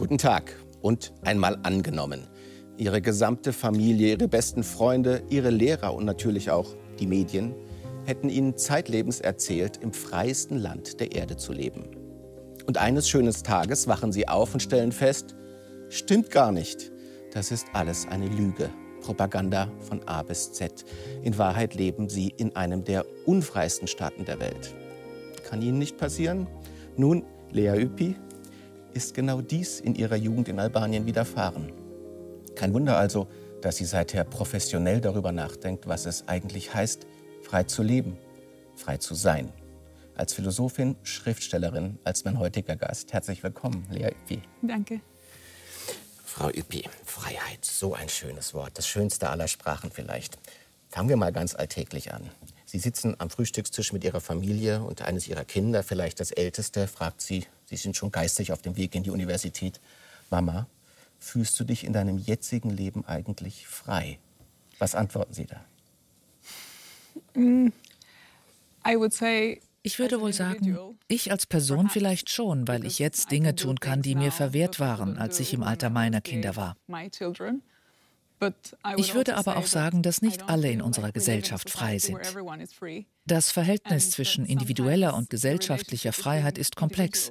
Guten Tag und einmal angenommen. Ihre gesamte Familie, Ihre besten Freunde, Ihre Lehrer und natürlich auch die Medien hätten Ihnen zeitlebens erzählt, im freiesten Land der Erde zu leben. Und eines schönen Tages wachen Sie auf und stellen fest, stimmt gar nicht. Das ist alles eine Lüge. Propaganda von A bis Z. In Wahrheit leben Sie in einem der unfreisten Staaten der Welt. Kann Ihnen nicht passieren? Nun, Lea Üppi, ist genau dies in ihrer Jugend in Albanien widerfahren. Kein Wunder also, dass sie seither professionell darüber nachdenkt, was es eigentlich heißt, frei zu leben, frei zu sein. Als Philosophin, Schriftstellerin, als mein heutiger Gast. Herzlich willkommen, Lea Üppi. Danke. Frau Üppi, Freiheit, so ein schönes Wort, das schönste aller Sprachen vielleicht. Fangen wir mal ganz alltäglich an. Sie sitzen am Frühstückstisch mit Ihrer Familie und eines Ihrer Kinder, vielleicht das Älteste, fragt Sie, Sie sind schon geistig auf dem Weg in die Universität, Mama, fühlst du dich in deinem jetzigen Leben eigentlich frei? Was antworten Sie da? Mm, I would say ich würde wohl sagen, ich als Person vielleicht schon, weil ich jetzt Dinge tun kann, die mir verwehrt waren, als ich im Alter meiner Kinder war. Ich würde aber auch sagen, dass nicht alle in unserer Gesellschaft frei sind. Das Verhältnis zwischen individueller und gesellschaftlicher Freiheit ist komplex.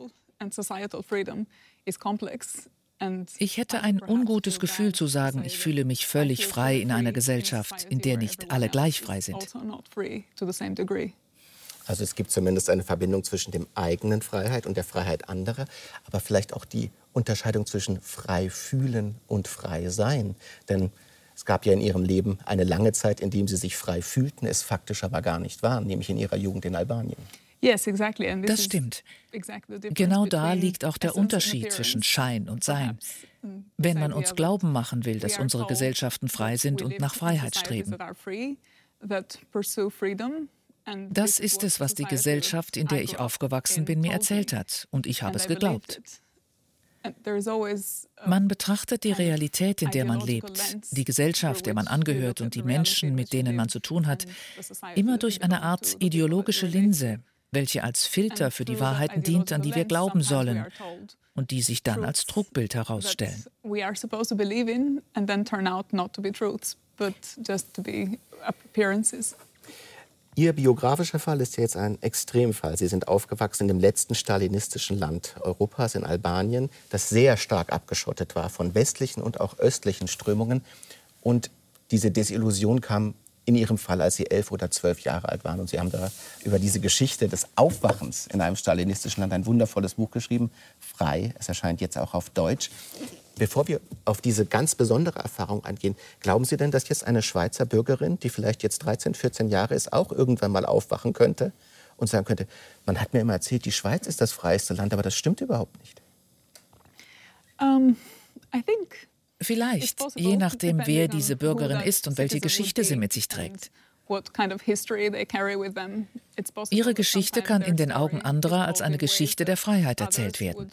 Ich hätte ein ungutes Gefühl zu sagen, ich fühle mich völlig frei in einer Gesellschaft, in der nicht alle gleich frei sind. Also, also es gibt zumindest eine Verbindung zwischen dem eigenen Freiheit und der Freiheit anderer, aber vielleicht auch die Unterscheidung zwischen frei fühlen und frei sein. Denn es gab ja in ihrem Leben eine lange Zeit, in der sie sich frei fühlten, es faktisch aber gar nicht waren, nämlich in ihrer Jugend in Albanien. Das stimmt. Genau da liegt auch der Unterschied zwischen Schein und Sein. Wenn man uns glauben machen will, dass unsere Gesellschaften frei sind und nach Freiheit streben. Das ist es, was die Gesellschaft, in der ich aufgewachsen bin, mir erzählt hat. Und ich habe es geglaubt. Man betrachtet die Realität, in der man lebt, die Gesellschaft, der man angehört und die Menschen, mit denen man zu tun hat, immer durch eine Art ideologische Linse, welche als Filter für die Wahrheiten dient, an die wir glauben sollen und die sich dann als Trugbild herausstellen. Ihr biografischer Fall ist ja jetzt ein Extremfall. Sie sind aufgewachsen in dem letzten stalinistischen Land Europas, in Albanien, das sehr stark abgeschottet war von westlichen und auch östlichen Strömungen. Und diese Desillusion kam in Ihrem Fall, als Sie elf oder zwölf Jahre alt waren. Und Sie haben da über diese Geschichte des Aufwachens in einem stalinistischen Land ein wundervolles Buch geschrieben, Frei. Es erscheint jetzt auch auf Deutsch. Bevor wir auf diese ganz besondere Erfahrung eingehen, glauben Sie denn, dass jetzt eine Schweizer Bürgerin, die vielleicht jetzt 13, 14 Jahre ist, auch irgendwann mal aufwachen könnte und sagen könnte, man hat mir immer erzählt, die Schweiz ist das freieste Land, aber das stimmt überhaupt nicht? Um, Vielleicht, je nachdem, wer diese Bürgerin ist und welche Geschichte sie mit sich trägt. Ihre Geschichte kann in den Augen anderer als eine Geschichte der Freiheit erzählt werden.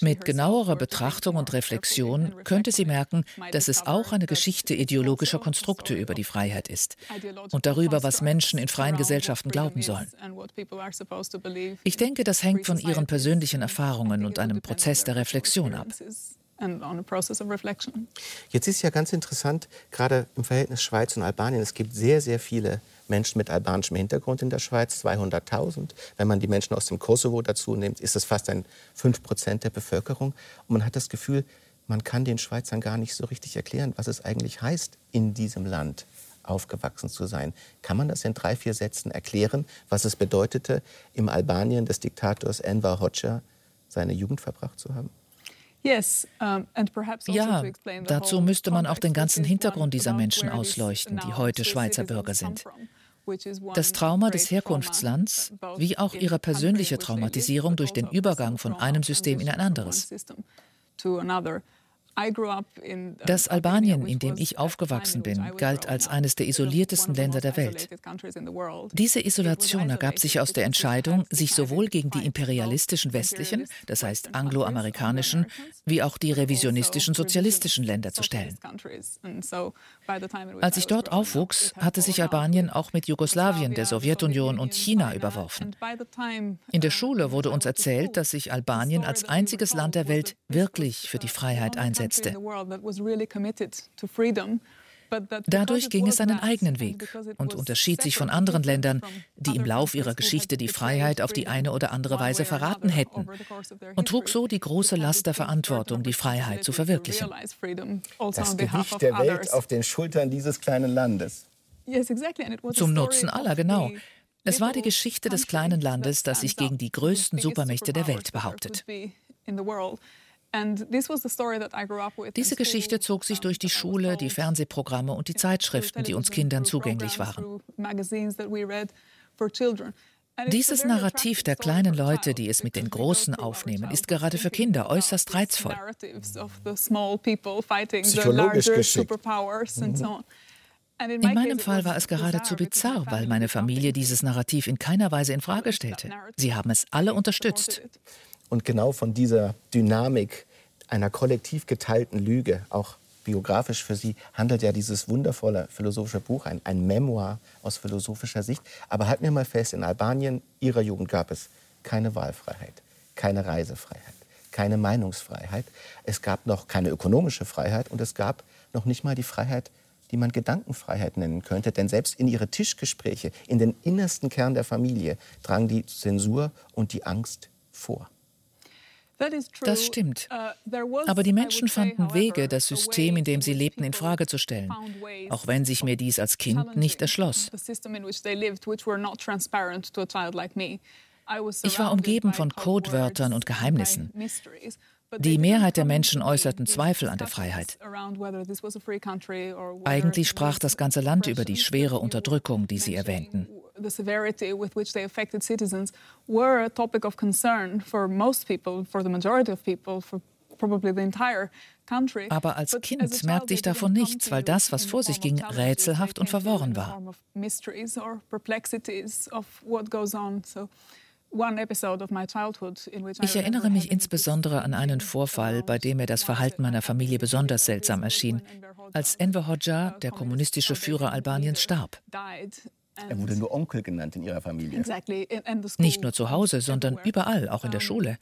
Mit genauerer Betrachtung und Reflexion könnte sie merken, dass es auch eine Geschichte ideologischer Konstrukte über die Freiheit ist und darüber, was Menschen in freien Gesellschaften glauben sollen. Ich denke, das hängt von ihren persönlichen Erfahrungen und einem Prozess der Reflexion ab. Jetzt ist ja ganz interessant, gerade im Verhältnis Schweiz und Albanien, es gibt sehr, sehr viele Menschen mit albanischem Hintergrund in der Schweiz, 200.000. Wenn man die Menschen aus dem Kosovo dazu nimmt, ist das fast ein 5 Prozent der Bevölkerung. Und man hat das Gefühl, man kann den Schweizern gar nicht so richtig erklären, was es eigentlich heißt, in diesem Land aufgewachsen zu sein. Kann man das in drei, vier Sätzen erklären, was es bedeutete, im Albanien des Diktators Enver Hoxha seine Jugend verbracht zu haben? Also ja, dazu müsste man auch den ganzen Hintergrund dieser Menschen ausleuchten, die heute Schweizer Bürger sind. Das Trauma des Herkunftslands, wie auch ihre persönliche Traumatisierung durch den Übergang von einem System in ein anderes. Das Albanien, in dem ich aufgewachsen bin, galt als eines der isoliertesten Länder der Welt. Diese Isolation ergab sich aus der Entscheidung, sich sowohl gegen die imperialistischen westlichen, das heißt angloamerikanischen, wie auch die revisionistischen sozialistischen Länder zu stellen. Als ich dort aufwuchs, hatte sich Albanien auch mit Jugoslawien, der Sowjetunion und China überworfen. In der Schule wurde uns erzählt, dass sich Albanien als einziges Land der Welt wirklich für die Freiheit einsetzte. Dadurch ging es seinen eigenen Weg und unterschied sich von anderen Ländern, die im Lauf ihrer Geschichte die Freiheit auf die eine oder andere Weise verraten hätten und trug so die große Last der Verantwortung, die Freiheit zu verwirklichen. Das Gewicht der Welt auf den Schultern dieses kleinen Landes. Zum Nutzen aller, genau. Es war die Geschichte des kleinen Landes, das sich gegen die größten Supermächte der Welt behauptet. Diese Geschichte zog sich durch die Schule, die Fernsehprogramme und die Zeitschriften, die uns Kindern zugänglich waren. Dieses Narrativ der kleinen Leute, die es mit den Großen aufnehmen, ist gerade für Kinder äußerst reizvoll. Psychologisch geschickt. Mhm. In meinem Fall war es geradezu bizarr, weil meine Familie dieses Narrativ in keiner Weise in Frage stellte. Sie haben es alle unterstützt. Und genau von dieser Dynamik einer kollektiv geteilten Lüge, auch biografisch für Sie, handelt ja dieses wundervolle philosophische Buch, ein, ein Memoir aus philosophischer Sicht. Aber halten wir mal fest, in Albanien, Ihrer Jugend gab es keine Wahlfreiheit, keine Reisefreiheit, keine Meinungsfreiheit. Es gab noch keine ökonomische Freiheit und es gab noch nicht mal die Freiheit, die man Gedankenfreiheit nennen könnte. Denn selbst in ihre Tischgespräche, in den innersten Kern der Familie, drang die Zensur und die Angst vor. Das stimmt. Uh, Aber die Menschen fanden Wege, das System, in dem sie lebten, in Frage zu stellen, auch wenn sich mir dies als Kind nicht erschloss. Ich war umgeben von Codewörtern und Geheimnissen. Die Mehrheit der Menschen äußerten Zweifel an der Freiheit. Eigentlich sprach das ganze Land über die schwere Unterdrückung, die sie erwähnten the severity with which they affected citizens were a topic of concern for most people, for the majority of people, for probably the entire country. Aber als Kind merkte ich davon nichts, weil das, was vor sich ging, rätselhaft und verworren war. Ich erinnere mich insbesondere an einen Vorfall, bei dem mir das Verhalten meiner Familie besonders seltsam erschien, als Enver Hoxha, der kommunistische Führer Albaniens, starb. Er wurde nur Onkel genannt in ihrer Familie. Nicht nur zu Hause, sondern überall, auch in der Schule.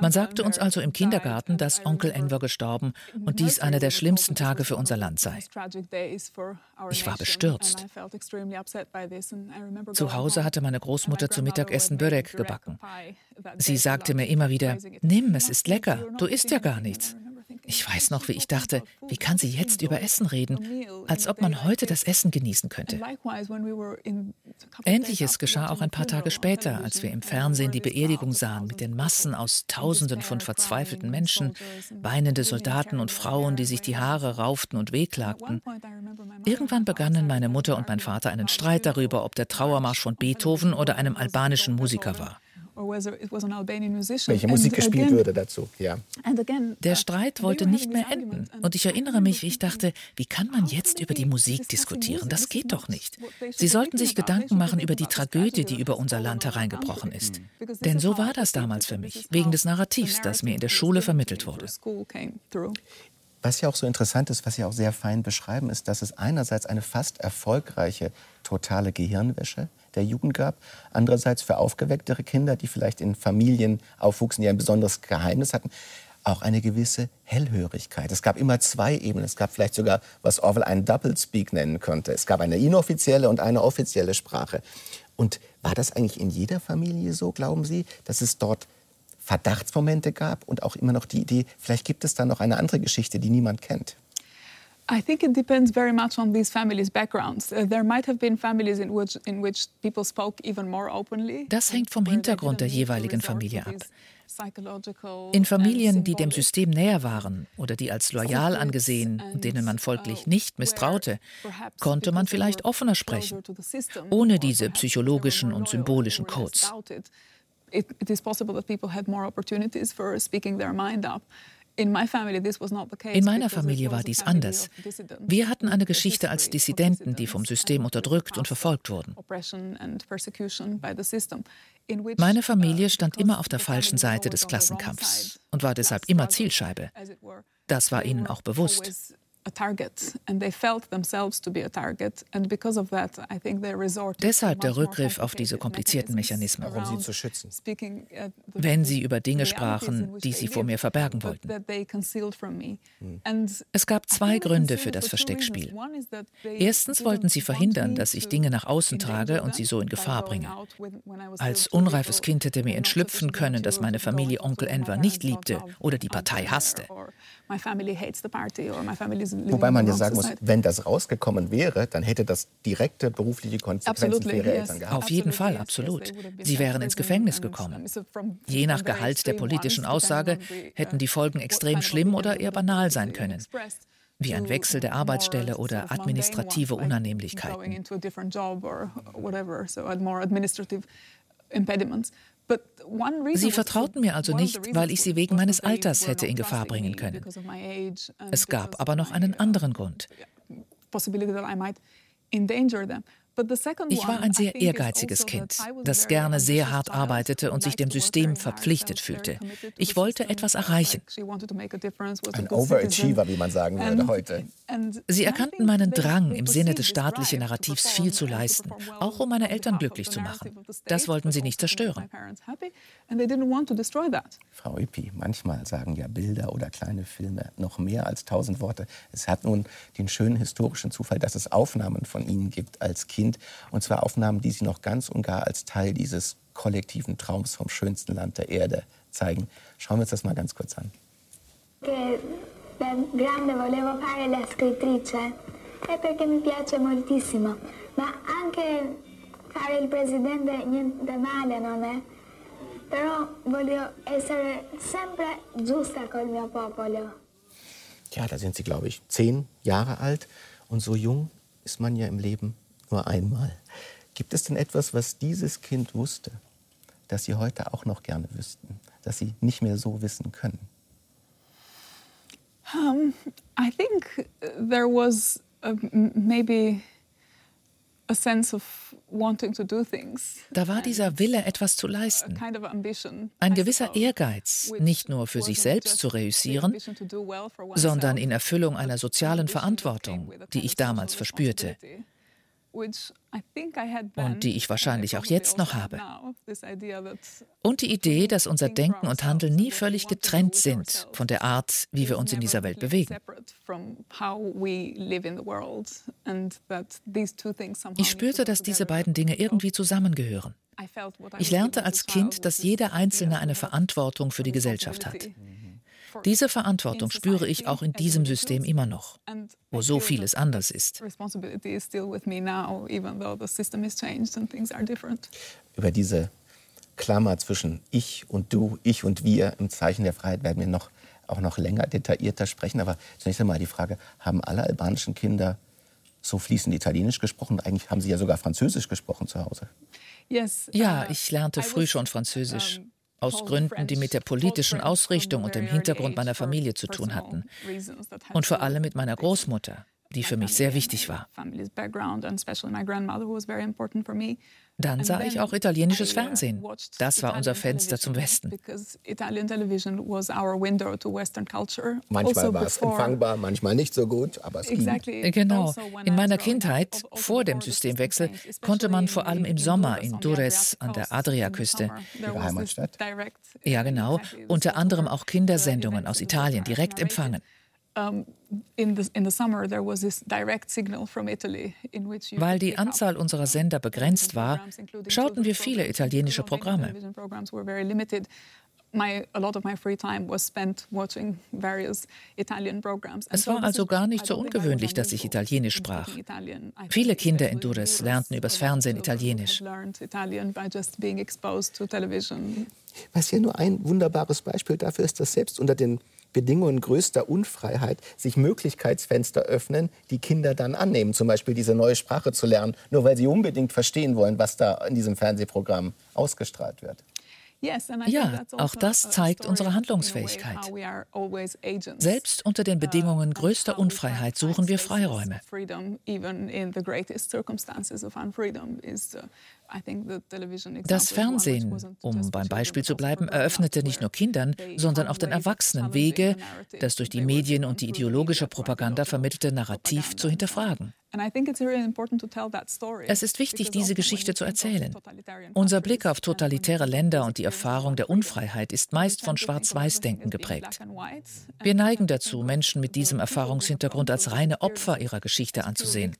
Man sagte uns also im Kindergarten, dass Onkel Enver gestorben und dies einer der schlimmsten Tage für unser Land sei. Ich war bestürzt. Zu Hause hatte meine Großmutter zum Mittagessen Börek gebacken. Sie sagte mir immer wieder, nimm, es ist lecker, du isst ja gar nichts. Ich weiß noch, wie ich dachte, wie kann sie jetzt über Essen reden, als ob man heute das Essen genießen könnte. Ähnliches geschah auch ein paar Tage später, als wir im Fernsehen die Beerdigung sahen mit den Massen aus Tausenden von verzweifelten Menschen, weinende Soldaten und Frauen, die sich die Haare rauften und wehklagten. Irgendwann begannen meine Mutter und mein Vater einen Streit darüber, ob der Trauermarsch von Beethoven oder einem albanischen Musiker war. Welche Musik gespielt würde dazu, ja. Der Streit wollte nicht mehr enden. Und ich erinnere mich, wie ich dachte, wie kann man jetzt über die Musik diskutieren? Das geht doch nicht. Sie sollten sich Gedanken machen über die Tragödie, die über unser Land hereingebrochen ist. Denn so war das damals für mich, wegen des Narrativs, das mir in der Schule vermittelt wurde. Was ja auch so interessant ist, was Sie auch sehr fein beschreiben, ist, dass es einerseits eine fast erfolgreiche totale Gehirnwäsche der Jugend gab, andererseits für aufgewecktere Kinder, die vielleicht in Familien aufwuchsen, die ein besonderes Geheimnis hatten, auch eine gewisse Hellhörigkeit. Es gab immer zwei Ebenen. Es gab vielleicht sogar, was Orwell einen Doublespeak nennen könnte. Es gab eine inoffizielle und eine offizielle Sprache. Und war das eigentlich in jeder Familie so, glauben Sie, dass es dort Verdachtsmomente gab und auch immer noch die Idee, vielleicht gibt es da noch eine andere Geschichte, die niemand kennt. I think it depends very much on these families' backgrounds. Uh, there might have been families in which, in which people spoke even more openly. Das hängt vom Hintergrund der jeweiligen Familie ab. In Familien, die dem System näher waren oder die als loyal angesehen und denen man folglich uh, nicht misstraute, konnte man vielleicht offener sprechen, ohne diese psychologischen und symbolischen Codes it, it is possible that people had more opportunities for speaking their mind up. In meiner Familie war dies anders. Wir hatten eine Geschichte als Dissidenten, die vom System unterdrückt und verfolgt wurden. Meine Familie uh, stand immer auf der falschen Seite des Klassenkampfs und war deshalb immer Zielscheibe. Das war ihnen auch bewusst a target and they felt themselves to be a target and because of that I think they resorted Deshalb der Rückgriff auf diese komplizierten Mechanismen, um sie zu schützen. Uh, Wenn sie über Dinge sprachen, die sie vor mir verbergen wollten. Es gab zwei Gründe für das Versteckspiel. Erstens wollten sie verhindern, dass ich Dinge nach außen trage und sie so in Gefahr bringe. Als unreifes Kind hätte mir entschlüpfen können, dass meine Familie Onkel Enver nicht liebte oder die Partei hasste. Wobei man ja sagen muss, wenn das rausgekommen wäre, dann hätte das direkte berufliche Konsequenzen für ihre Eltern gehabt. Auf jeden Fall, absolut. Sie wären ins Gefängnis gekommen. Je nach Gehalt der politischen Aussage hätten die Folgen extrem schlimm oder eher banal sein können wie ein Wechsel der Arbeitsstelle oder administrative Unannehmlichkeiten. Sie vertrauten mir also nicht, weil ich sie wegen meines Alters hätte in Gefahr bringen können. Es gab aber noch einen anderen Grund. Ich war ein sehr ehrgeiziges also Kind, das gerne sehr hart arbeitete und sich dem System verpflichtet fühlte. Ich wollte etwas erreichen. Ein Overachiever, wie man sagen würde heute. Sie erkannten meinen Drang, im Sinne des staatlichen Narrativs viel zu leisten, auch um meine Eltern glücklich zu machen. Das wollten sie nicht zerstören. Frau Üppi, manchmal sagen ja Bilder oder kleine Filme noch mehr als tausend Worte. Es hat nun den schönen historischen Zufall, dass es Aufnahmen von Ihnen gibt als Kind Kind. Und zwar Aufnahmen, die sie noch ganz und gar als Teil dieses kollektiven Traums vom schönsten Land der Erde zeigen. Schauen wir uns das mal ganz kurz an. grande volevo fare la scrittrice e perché mi piace moltissimo, ma anche fare il presidente niente male non è. Però voglio essere sempre giusta col mio popolo. Ja, da sind Sie, glaube ich, zehn Jahre alt und so jung ist man ja im Leben nur einmal. Gibt es denn etwas, was dieses Kind wusste, das Sie heute auch noch gerne wüssten, das Sie nicht mehr so wissen können? Um, I think there was a, maybe a sense of wanting to do things. Da war dieser Wille, etwas zu leisten. Ein gewisser Ehrgeiz, nicht nur für sich selbst zu reüssieren, sondern in Erfüllung einer sozialen Verantwortung, die ich damals verspürte und die ich wahrscheinlich auch jetzt noch habe. Und die Idee, dass unser Denken und Handeln nie völlig getrennt sind von der Art, wie wir uns in dieser Welt bewegen. Ich spürte, dass diese beiden Dinge irgendwie zusammengehören. Ich lernte als Kind, dass jeder Einzelne eine Verantwortung für die Gesellschaft hat. Diese Verantwortung spüre ich auch in diesem System immer noch, wo so vieles anders ist. Über diese Klammer zwischen ich und du, ich und wir im Zeichen der Freiheit werden wir noch, auch noch länger detaillierter sprechen. Aber zunächst einmal die Frage, haben alle albanischen Kinder so fließend Italienisch gesprochen? Eigentlich haben sie ja sogar Französisch gesprochen zu Hause. Ja, uh, ich lernte früh schon Französisch aus Gründen, die mit der politischen Ausrichtung und dem Hintergrund meiner Familie zu tun hatten. Und vor allem mit meiner Großmutter, die für mich sehr wichtig war. Dann sah ich auch italienisches Fernsehen. Das war unser Fenster zum Westen. Manchmal war es empfangbar, manchmal nicht so gut, aber es ging. Genau. Also in meiner Kindheit, vor dem Systemwechsel, konnte man vor allem im Sommer in Dures an der Adriaküste, Ihre Heimatstadt? Ja, genau, unter anderem auch Kindersendungen aus Italien direkt empfangen. Weil die Anzahl unserer Sender begrenzt war, schauten wir viele italienische Programme. Es war also gar nicht so ungewöhnlich, dass ich Italienisch sprach. Viele Kinder in Dures lernten übers Fernsehen Italienisch. Was ja nur ein wunderbares Beispiel dafür ist, dass selbst unter den Bedingungen größter Unfreiheit sich Möglichkeitsfenster öffnen, die Kinder dann annehmen, zum Beispiel diese neue Sprache zu lernen, nur weil sie unbedingt verstehen wollen, was da in diesem Fernsehprogramm ausgestrahlt wird. Ja, auch das zeigt unsere Handlungsfähigkeit. Selbst unter den Bedingungen größter Unfreiheit suchen wir Freiräume. Das Fernsehen, um beim Beispiel zu bleiben, eröffnete nicht nur Kindern, sondern auch den Erwachsenen Wege, das durch die Medien und die ideologische Propaganda vermittelte Narrativ zu hinterfragen. Es ist wichtig, diese Geschichte zu erzählen. Unser Blick auf totalitäre Länder und die Erfahrung der Unfreiheit ist meist von Schwarz-Weiß-Denken geprägt. Wir neigen dazu, Menschen mit diesem Erfahrungshintergrund als reine Opfer ihrer Geschichte anzusehen.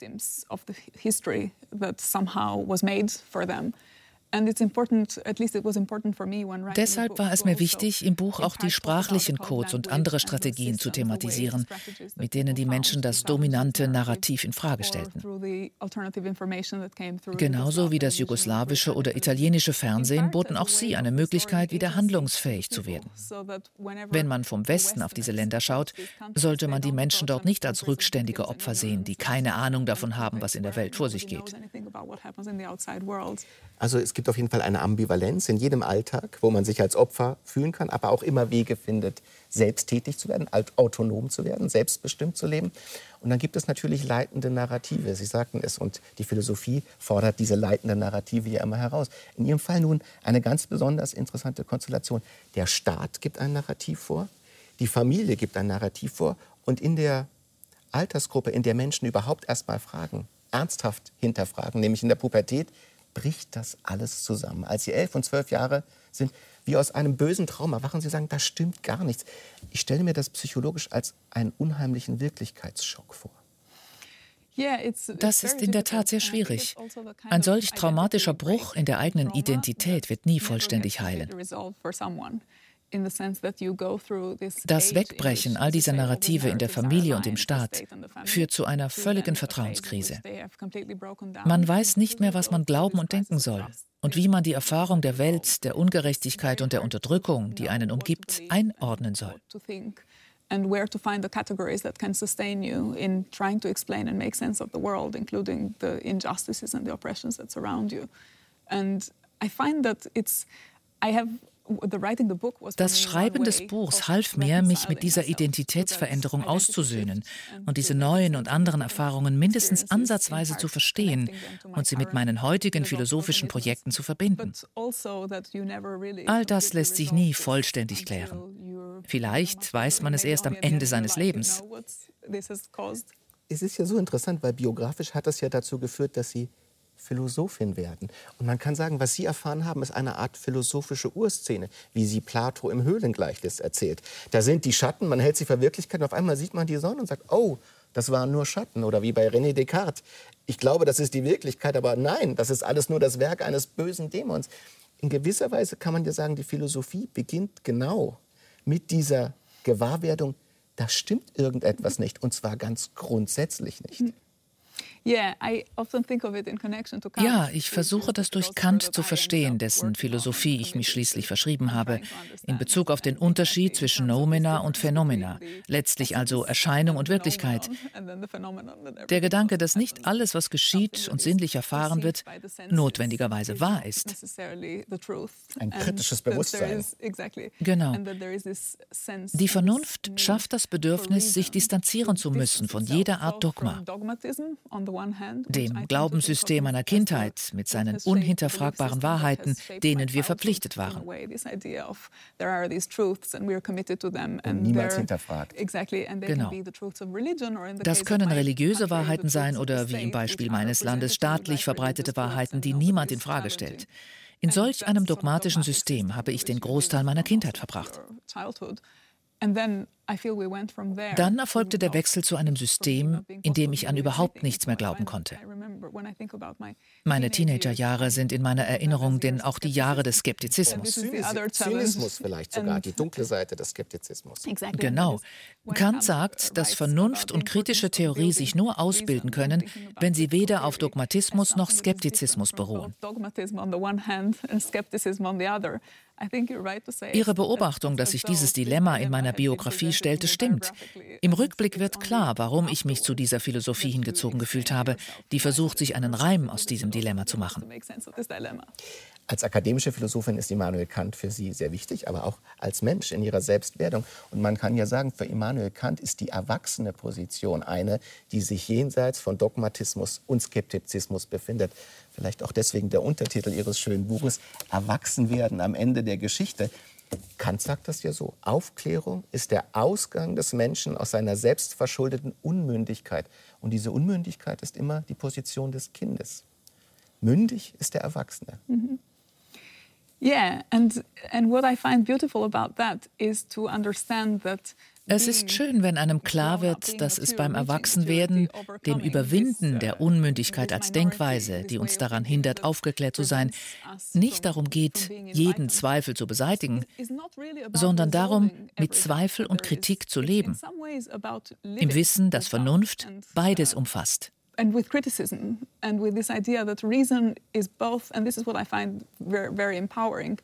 Deshalb war es mir wichtig, im Buch auch die sprachlichen Codes und andere Strategien zu thematisieren, mit denen die Menschen das dominante Narrativ in Frage stellten. Genauso wie das jugoslawische oder italienische Fernsehen boten auch sie eine Möglichkeit, wieder handlungsfähig zu werden. Wenn man vom Westen auf diese Länder schaut, sollte man die Menschen dort nicht als rückständige Opfer sehen, die keine Ahnung davon haben, was in der Welt vor sich geht. Also es gibt auf jeden Fall eine Ambivalenz in jedem Alltag, wo man sich als Opfer fühlen kann, aber auch immer Wege findet, selbst tätig zu werden, autonom zu werden, selbstbestimmt zu leben. Und dann gibt es natürlich leitende Narrative. Sie sagten es und die Philosophie fordert diese leitende Narrative ja immer heraus. In Ihrem Fall nun eine ganz besonders interessante Konstellation. Der Staat gibt ein Narrativ vor, die Familie gibt ein Narrativ vor und in der Altersgruppe, in der Menschen überhaupt erst mal fragen, ernsthaft hinterfragen, nämlich in der Pubertät, bricht das alles zusammen. Als Sie elf und zwölf Jahre sind, wie aus einem bösen Traum erwachen, Sie sagen, da stimmt gar nichts. Ich stelle mir das psychologisch als einen unheimlichen Wirklichkeitsschock vor. Das ist in der Tat sehr schwierig. Also Ein solch traumatischer Bruch in der eigenen Identität wird nie vollständig heilen. Das Wegbrechen all dieser Narrative in der Familie und im Staat führt zu einer völligen Vertrauenskrise. Man weiß nicht mehr, was man glauben und denken soll und wie man die Erfahrung der Welt, der Ungerechtigkeit und der Unterdrückung, die einen umgibt, einordnen soll. and where to find the categories that can sustain you in trying to explain and make sense of the world, including the injustices and the oppressions that surround you. And I find that it's, I have das Schreiben des Buchs half mir, mich mit dieser Identitätsveränderung auszusöhnen und diese neuen und anderen Erfahrungen mindestens ansatzweise zu verstehen und sie mit meinen heutigen philosophischen Projekten zu verbinden. Also All das lässt sich nie vollständig klären. Vielleicht weiß man es erst am Ende seines Lebens. Es ist ja so interessant, weil biografisch hat das ja dazu geführt, dass Sie Philosophin werden. Und man kann sagen, was Sie erfahren haben, ist eine Art philosophische Urszene, wie sie Plato im Höhlengleichnis erzählt. Da sind die Schatten, man hält sie für Wirklichkeit und auf einmal sieht man die Sonne und sagt, oh, das waren nur Schatten. Oder wie bei René Descartes, ich glaube, das ist die Wirklichkeit, aber nein, das ist alles nur das Werk eines bösen Dämons. In gewisser Weise kann man ja sagen, die Philosophie beginnt genau mit dieser Gewahrwerdung, da stimmt irgendetwas nicht, und zwar ganz grundsätzlich nicht. Ja, ich versuche das durch Kant zu verstehen, dessen Philosophie ich mich schließlich verschrieben habe, in Bezug auf den Unterschied zwischen Nomena und Phenomena, letztlich also Erscheinung und Wirklichkeit. Der Gedanke, dass nicht alles, was geschieht und sinnlich erfahren wird, notwendigerweise wahr ist. Ein kritisches Bewusstsein. Genau. Die Vernunft schafft das Bedürfnis, sich distanzieren zu müssen von jeder Art Dogma dem Glaubenssystem einer Kindheit mit seinen unhinterfragbaren Wahrheiten, denen wir verpflichtet waren. niemals hinterfragt. Genau. Das können religiöse Wahrheiten sein oder wie im Beispiel meines Landes staatlich verbreitete Wahrheiten, die niemand in Frage stellt. In solch einem dogmatischen System habe ich den Großteil meiner Kindheit verbracht. Dann erfolgte der Wechsel zu einem System, in dem ich an überhaupt nichts mehr glauben konnte. Meine Teenagerjahre sind in meiner Erinnerung denn auch die Jahre des Skeptizismus. Zynismus vielleicht sogar, die dunkle Seite des Skeptizismus. Genau. Kant sagt, dass Vernunft und kritische Theorie sich nur ausbilden können, wenn sie weder auf Dogmatismus noch Skeptizismus beruhen. Ihre Beobachtung, dass sich dieses Dilemma in meiner Biografie stellte, stimmt. Im Rückblick wird klar, warum ich mich zu dieser Philosophie hingezogen gefühlt habe, die versucht, sich einen Reim aus diesem Dilemma zu machen. Als akademische Philosophin ist Immanuel Kant für Sie sehr wichtig, aber auch als Mensch in ihrer Selbstwerdung. Und man kann ja sagen, für Immanuel Kant ist die erwachsene Position eine, die sich jenseits von Dogmatismus und Skeptizismus befindet. Vielleicht auch deswegen der Untertitel Ihres schönen Buches, Erwachsenwerden am Ende der Geschichte. Kant sagt das ja so. Aufklärung ist der Ausgang des Menschen aus seiner selbstverschuldeten Unmündigkeit. Und diese Unmündigkeit ist immer die Position des Kindes. Mündig ist der Erwachsene. Mhm. Yeah, and and what I find beautiful about that is to understand that es ist schön, wenn einem klar wird, dass es beim Erwachsenwerden, dem Überwinden der Unmündigkeit als Denkweise, die uns daran hindert, aufgeklärt zu sein, nicht darum geht, jeden Zweifel zu beseitigen, sondern darum, mit Zweifel und Kritik zu leben, im Wissen, dass Vernunft beides umfasst. and with criticism and with this idea that reason is both, and this is what I find very, very empowering.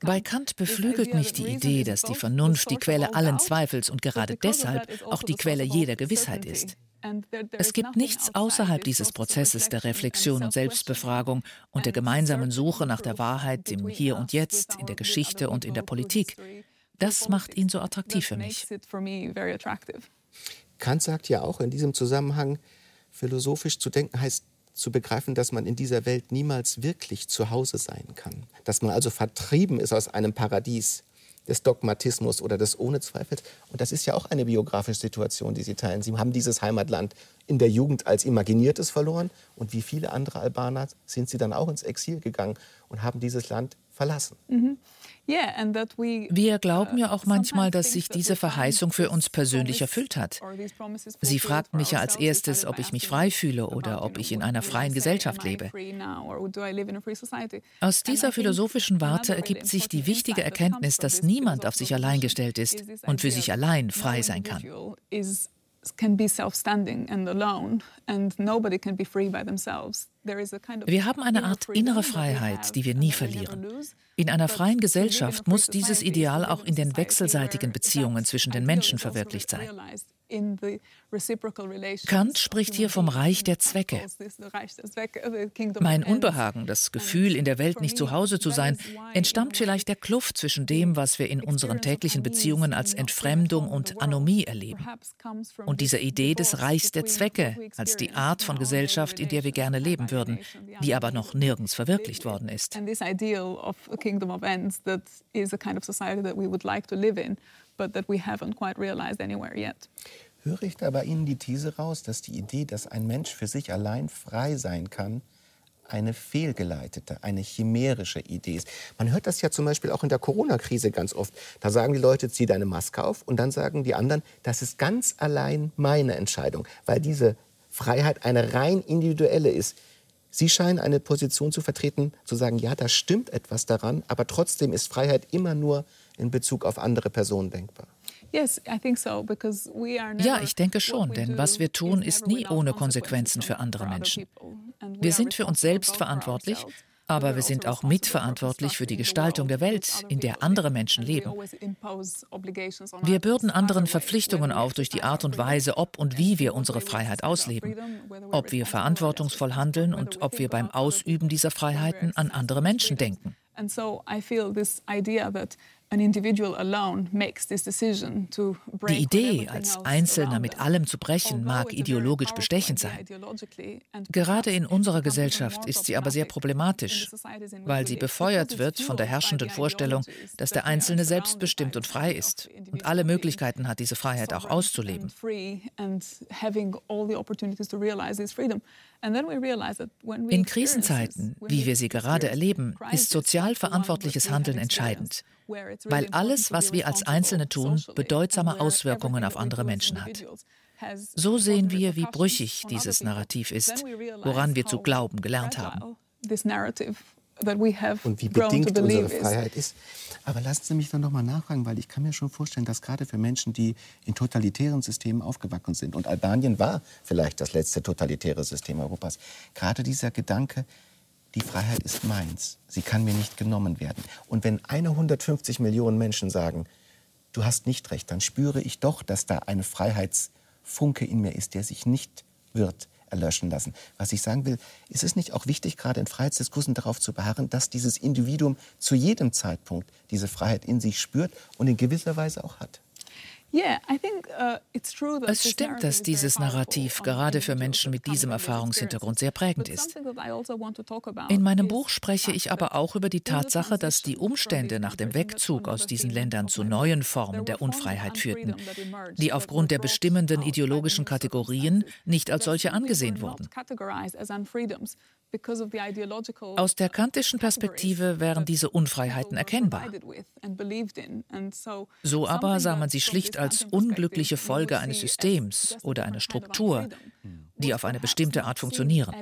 Bei Kant beflügelt mich die Idee, dass die Vernunft die Quelle allen Zweifels und gerade deshalb auch die Quelle jeder Gewissheit ist. Es gibt nichts außerhalb dieses Prozesses der Reflexion und Selbstbefragung und der gemeinsamen Suche nach der Wahrheit im Hier und Jetzt, in der Geschichte und in der Politik. Das macht ihn so attraktiv für mich. Kant sagt ja auch in diesem Zusammenhang, philosophisch zu denken heißt zu begreifen, dass man in dieser Welt niemals wirklich zu Hause sein kann. Dass man also vertrieben ist aus einem Paradies des Dogmatismus oder des ohne Zweifels. Und das ist ja auch eine biografische Situation, die Sie teilen. Sie haben dieses Heimatland in der Jugend als Imaginiertes verloren. Und wie viele andere Albaner sind Sie dann auch ins Exil gegangen und haben dieses Land verlassen. Mhm. Wir glauben ja auch manchmal, dass sich diese Verheißung für uns persönlich erfüllt hat. Sie fragt mich ja als erstes, ob ich mich frei fühle oder ob ich in einer freien Gesellschaft lebe. Aus dieser philosophischen Warte ergibt sich die wichtige Erkenntnis, dass niemand auf sich allein gestellt ist und für sich allein frei sein kann Wir haben eine Art innere Freiheit, die wir nie verlieren. In einer freien Gesellschaft muss dieses Ideal auch in den wechselseitigen Beziehungen zwischen den Menschen verwirklicht sein. Kant spricht hier vom Reich der Zwecke. Mein Unbehagen, das Gefühl, in der Welt nicht zu Hause zu sein, entstammt vielleicht der Kluft zwischen dem, was wir in unseren täglichen Beziehungen als Entfremdung und Anomie erleben, und dieser Idee des Reichs der Zwecke als die Art von Gesellschaft, in der wir gerne leben würden, die aber noch nirgends verwirklicht worden ist but that we haven't quite realized anywhere yet. Höre ich da bei Ihnen die These raus, dass die Idee, dass ein Mensch für sich allein frei sein kann, eine fehlgeleitete, eine chimärische Idee ist. Man hört das ja zum Beispiel auch in der Corona-Krise ganz oft. Da sagen die Leute, zieh deine Maske auf und dann sagen die anderen, das ist ganz allein meine Entscheidung, weil diese Freiheit eine rein individuelle ist. Sie scheinen eine Position zu vertreten, zu sagen, ja, da stimmt etwas daran, aber trotzdem ist Freiheit immer nur in Bezug auf andere Personen denkbar. Ja, ich denke schon, denn was wir tun, ist nie ohne Konsequenzen für andere Menschen. Wir sind für uns selbst verantwortlich, aber wir sind auch mitverantwortlich für die Gestaltung der Welt, in der andere Menschen leben. Wir bürden anderen Verpflichtungen auf durch die Art und Weise, ob und wie wir unsere Freiheit ausleben, ob wir verantwortungsvoll handeln und ob wir beim Ausüben dieser Freiheiten an andere Menschen denken. And so I feel this idea that die Idee, als Einzelner mit allem zu brechen, mag ideologisch bestechend sein. Gerade in unserer Gesellschaft ist sie aber sehr problematisch, weil sie befeuert wird von der herrschenden Vorstellung, dass der Einzelne selbstbestimmt und frei ist und alle Möglichkeiten hat, diese Freiheit auch auszuleben. In Krisenzeiten, wie wir sie gerade erleben, ist sozial verantwortliches Handeln entscheidend weil alles, was wir als Einzelne tun, bedeutsame Auswirkungen auf andere Menschen hat. So sehen wir, wie brüchig dieses Narrativ ist, woran wir zu glauben gelernt haben. Und wie bedingt unsere Freiheit ist. Aber lassen Sie mich dann noch mal nachfragen, weil ich kann mir schon vorstellen, dass gerade für Menschen, die in totalitären Systemen aufgewachsen sind, und Albanien war vielleicht das letzte totalitäre System Europas, gerade dieser Gedanke, die Freiheit ist meins, sie kann mir nicht genommen werden. Und wenn eine 150 Millionen Menschen sagen, du hast nicht recht, dann spüre ich doch, dass da eine Freiheitsfunke in mir ist, der sich nicht wird erlöschen lassen. Was ich sagen will, ist es nicht auch wichtig, gerade in Freiheitsdiskursen darauf zu beharren, dass dieses Individuum zu jedem Zeitpunkt diese Freiheit in sich spürt und in gewisser Weise auch hat? Uh, es stimmt, dass dieses Narrativ gerade für Menschen mit diesem Erfahrungshintergrund sehr prägend ist. Also In meinem Buch spreche ich aber auch über die Tatsache, dass die Umstände nach dem Wegzug aus diesen Ländern zu neuen Formen der Unfreiheit führten, die aufgrund der bestimmenden ideologischen Kategorien nicht als solche angesehen wurden. Aus der kantischen Perspektive wären diese Unfreiheiten erkennbar. So aber sah man sie schlicht als unglückliche Folge eines Systems oder einer Struktur, die auf eine bestimmte Art funktionieren.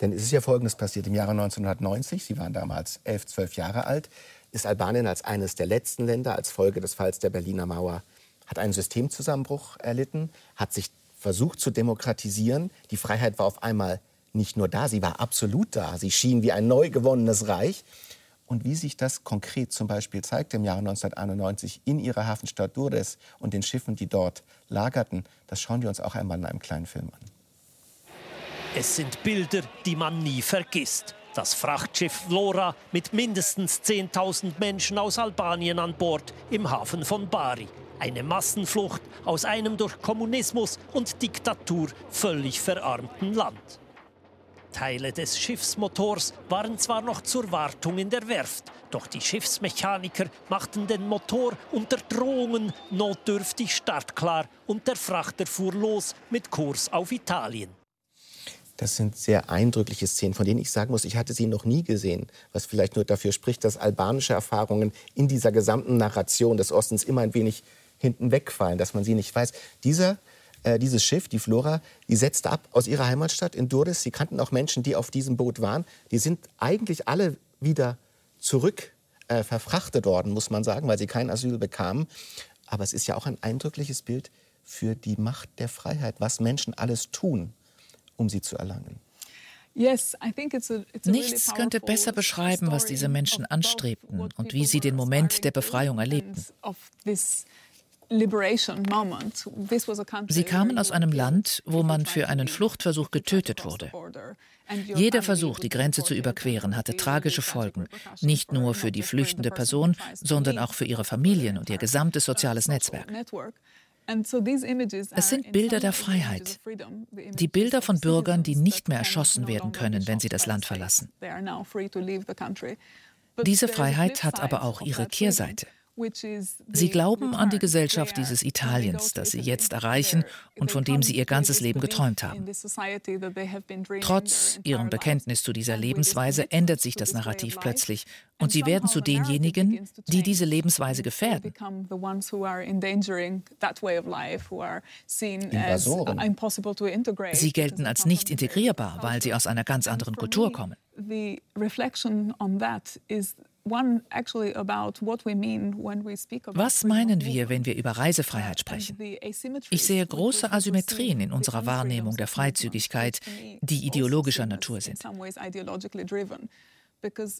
Denn es ist ja Folgendes passiert. Im Jahre 1990, Sie waren damals elf, zwölf Jahre alt, ist Albanien als eines der letzten Länder als Folge des Falls der Berliner Mauer hat einen Systemzusammenbruch erlitten, hat sich versucht zu demokratisieren. Die Freiheit war auf einmal nicht nur da, sie war absolut da. Sie schien wie ein neu gewonnenes Reich. Und wie sich das konkret zum Beispiel zeigte im Jahre 1991 in ihrer Hafenstadt Durres und den Schiffen, die dort lagerten, das schauen wir uns auch einmal in einem kleinen Film an. Es sind Bilder, die man nie vergisst. Das Frachtschiff Flora mit mindestens 10.000 Menschen aus Albanien an Bord im Hafen von Bari. Eine Massenflucht aus einem durch Kommunismus und Diktatur völlig verarmten Land. Teile des Schiffsmotors waren zwar noch zur Wartung in der Werft, doch die Schiffsmechaniker machten den Motor unter Drohungen notdürftig startklar und der Frachter fuhr los mit Kurs auf Italien. Das sind sehr eindrückliche Szenen, von denen ich sagen muss, ich hatte sie noch nie gesehen. Was vielleicht nur dafür spricht, dass albanische Erfahrungen in dieser gesamten Narration des Ostens immer ein wenig hinten wegfallen, dass man sie nicht weiß. Dieser, äh, dieses Schiff, die Flora, die setzte ab aus ihrer Heimatstadt in Durres. Sie kannten auch Menschen, die auf diesem Boot waren. Die sind eigentlich alle wieder zurück äh, verfrachtet worden, muss man sagen, weil sie kein Asyl bekamen. Aber es ist ja auch ein eindrückliches Bild für die Macht der Freiheit, was Menschen alles tun, um sie zu erlangen. Nichts könnte besser beschreiben, was diese Menschen anstrebten und wie sie den Moment der Befreiung erlebten. Sie kamen aus einem Land, wo man für einen Fluchtversuch getötet wurde. Jeder Versuch, die Grenze zu überqueren, hatte tragische Folgen, nicht nur für die flüchtende Person, sondern auch für ihre Familien und ihr gesamtes soziales Netzwerk. Es sind Bilder der Freiheit, die Bilder von Bürgern, die nicht mehr erschossen werden können, wenn sie das Land verlassen. Diese Freiheit hat aber auch ihre Kehrseite. Sie glauben an die Gesellschaft dieses Italiens, das sie jetzt erreichen und von dem sie ihr ganzes Leben geträumt haben. Trotz ihrem Bekenntnis zu dieser Lebensweise ändert sich das Narrativ plötzlich. und sie werden zu denjenigen, die diese Lebensweise gefährden. Sie gelten als nicht integrierbar, weil sie aus einer ganz anderen Kultur kommen. Was meinen wir, wenn wir über Reisefreiheit sprechen? Ich sehe große Asymmetrien in unserer Wahrnehmung der Freizügigkeit, die ideologischer Natur sind.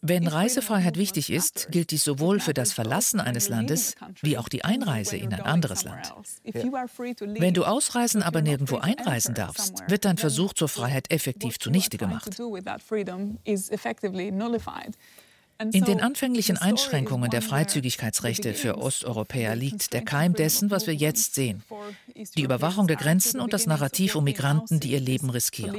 Wenn Reisefreiheit wichtig ist, gilt dies sowohl für das Verlassen eines Landes wie auch die Einreise in ein anderes Land. Wenn du ausreisen, aber nirgendwo einreisen darfst, wird dein Versuch zur Freiheit effektiv zunichte gemacht. In den anfänglichen Einschränkungen der Freizügigkeitsrechte für Osteuropäer liegt der Keim dessen, was wir jetzt sehen. Die Überwachung der Grenzen und das Narrativ um Migranten, die ihr Leben riskieren.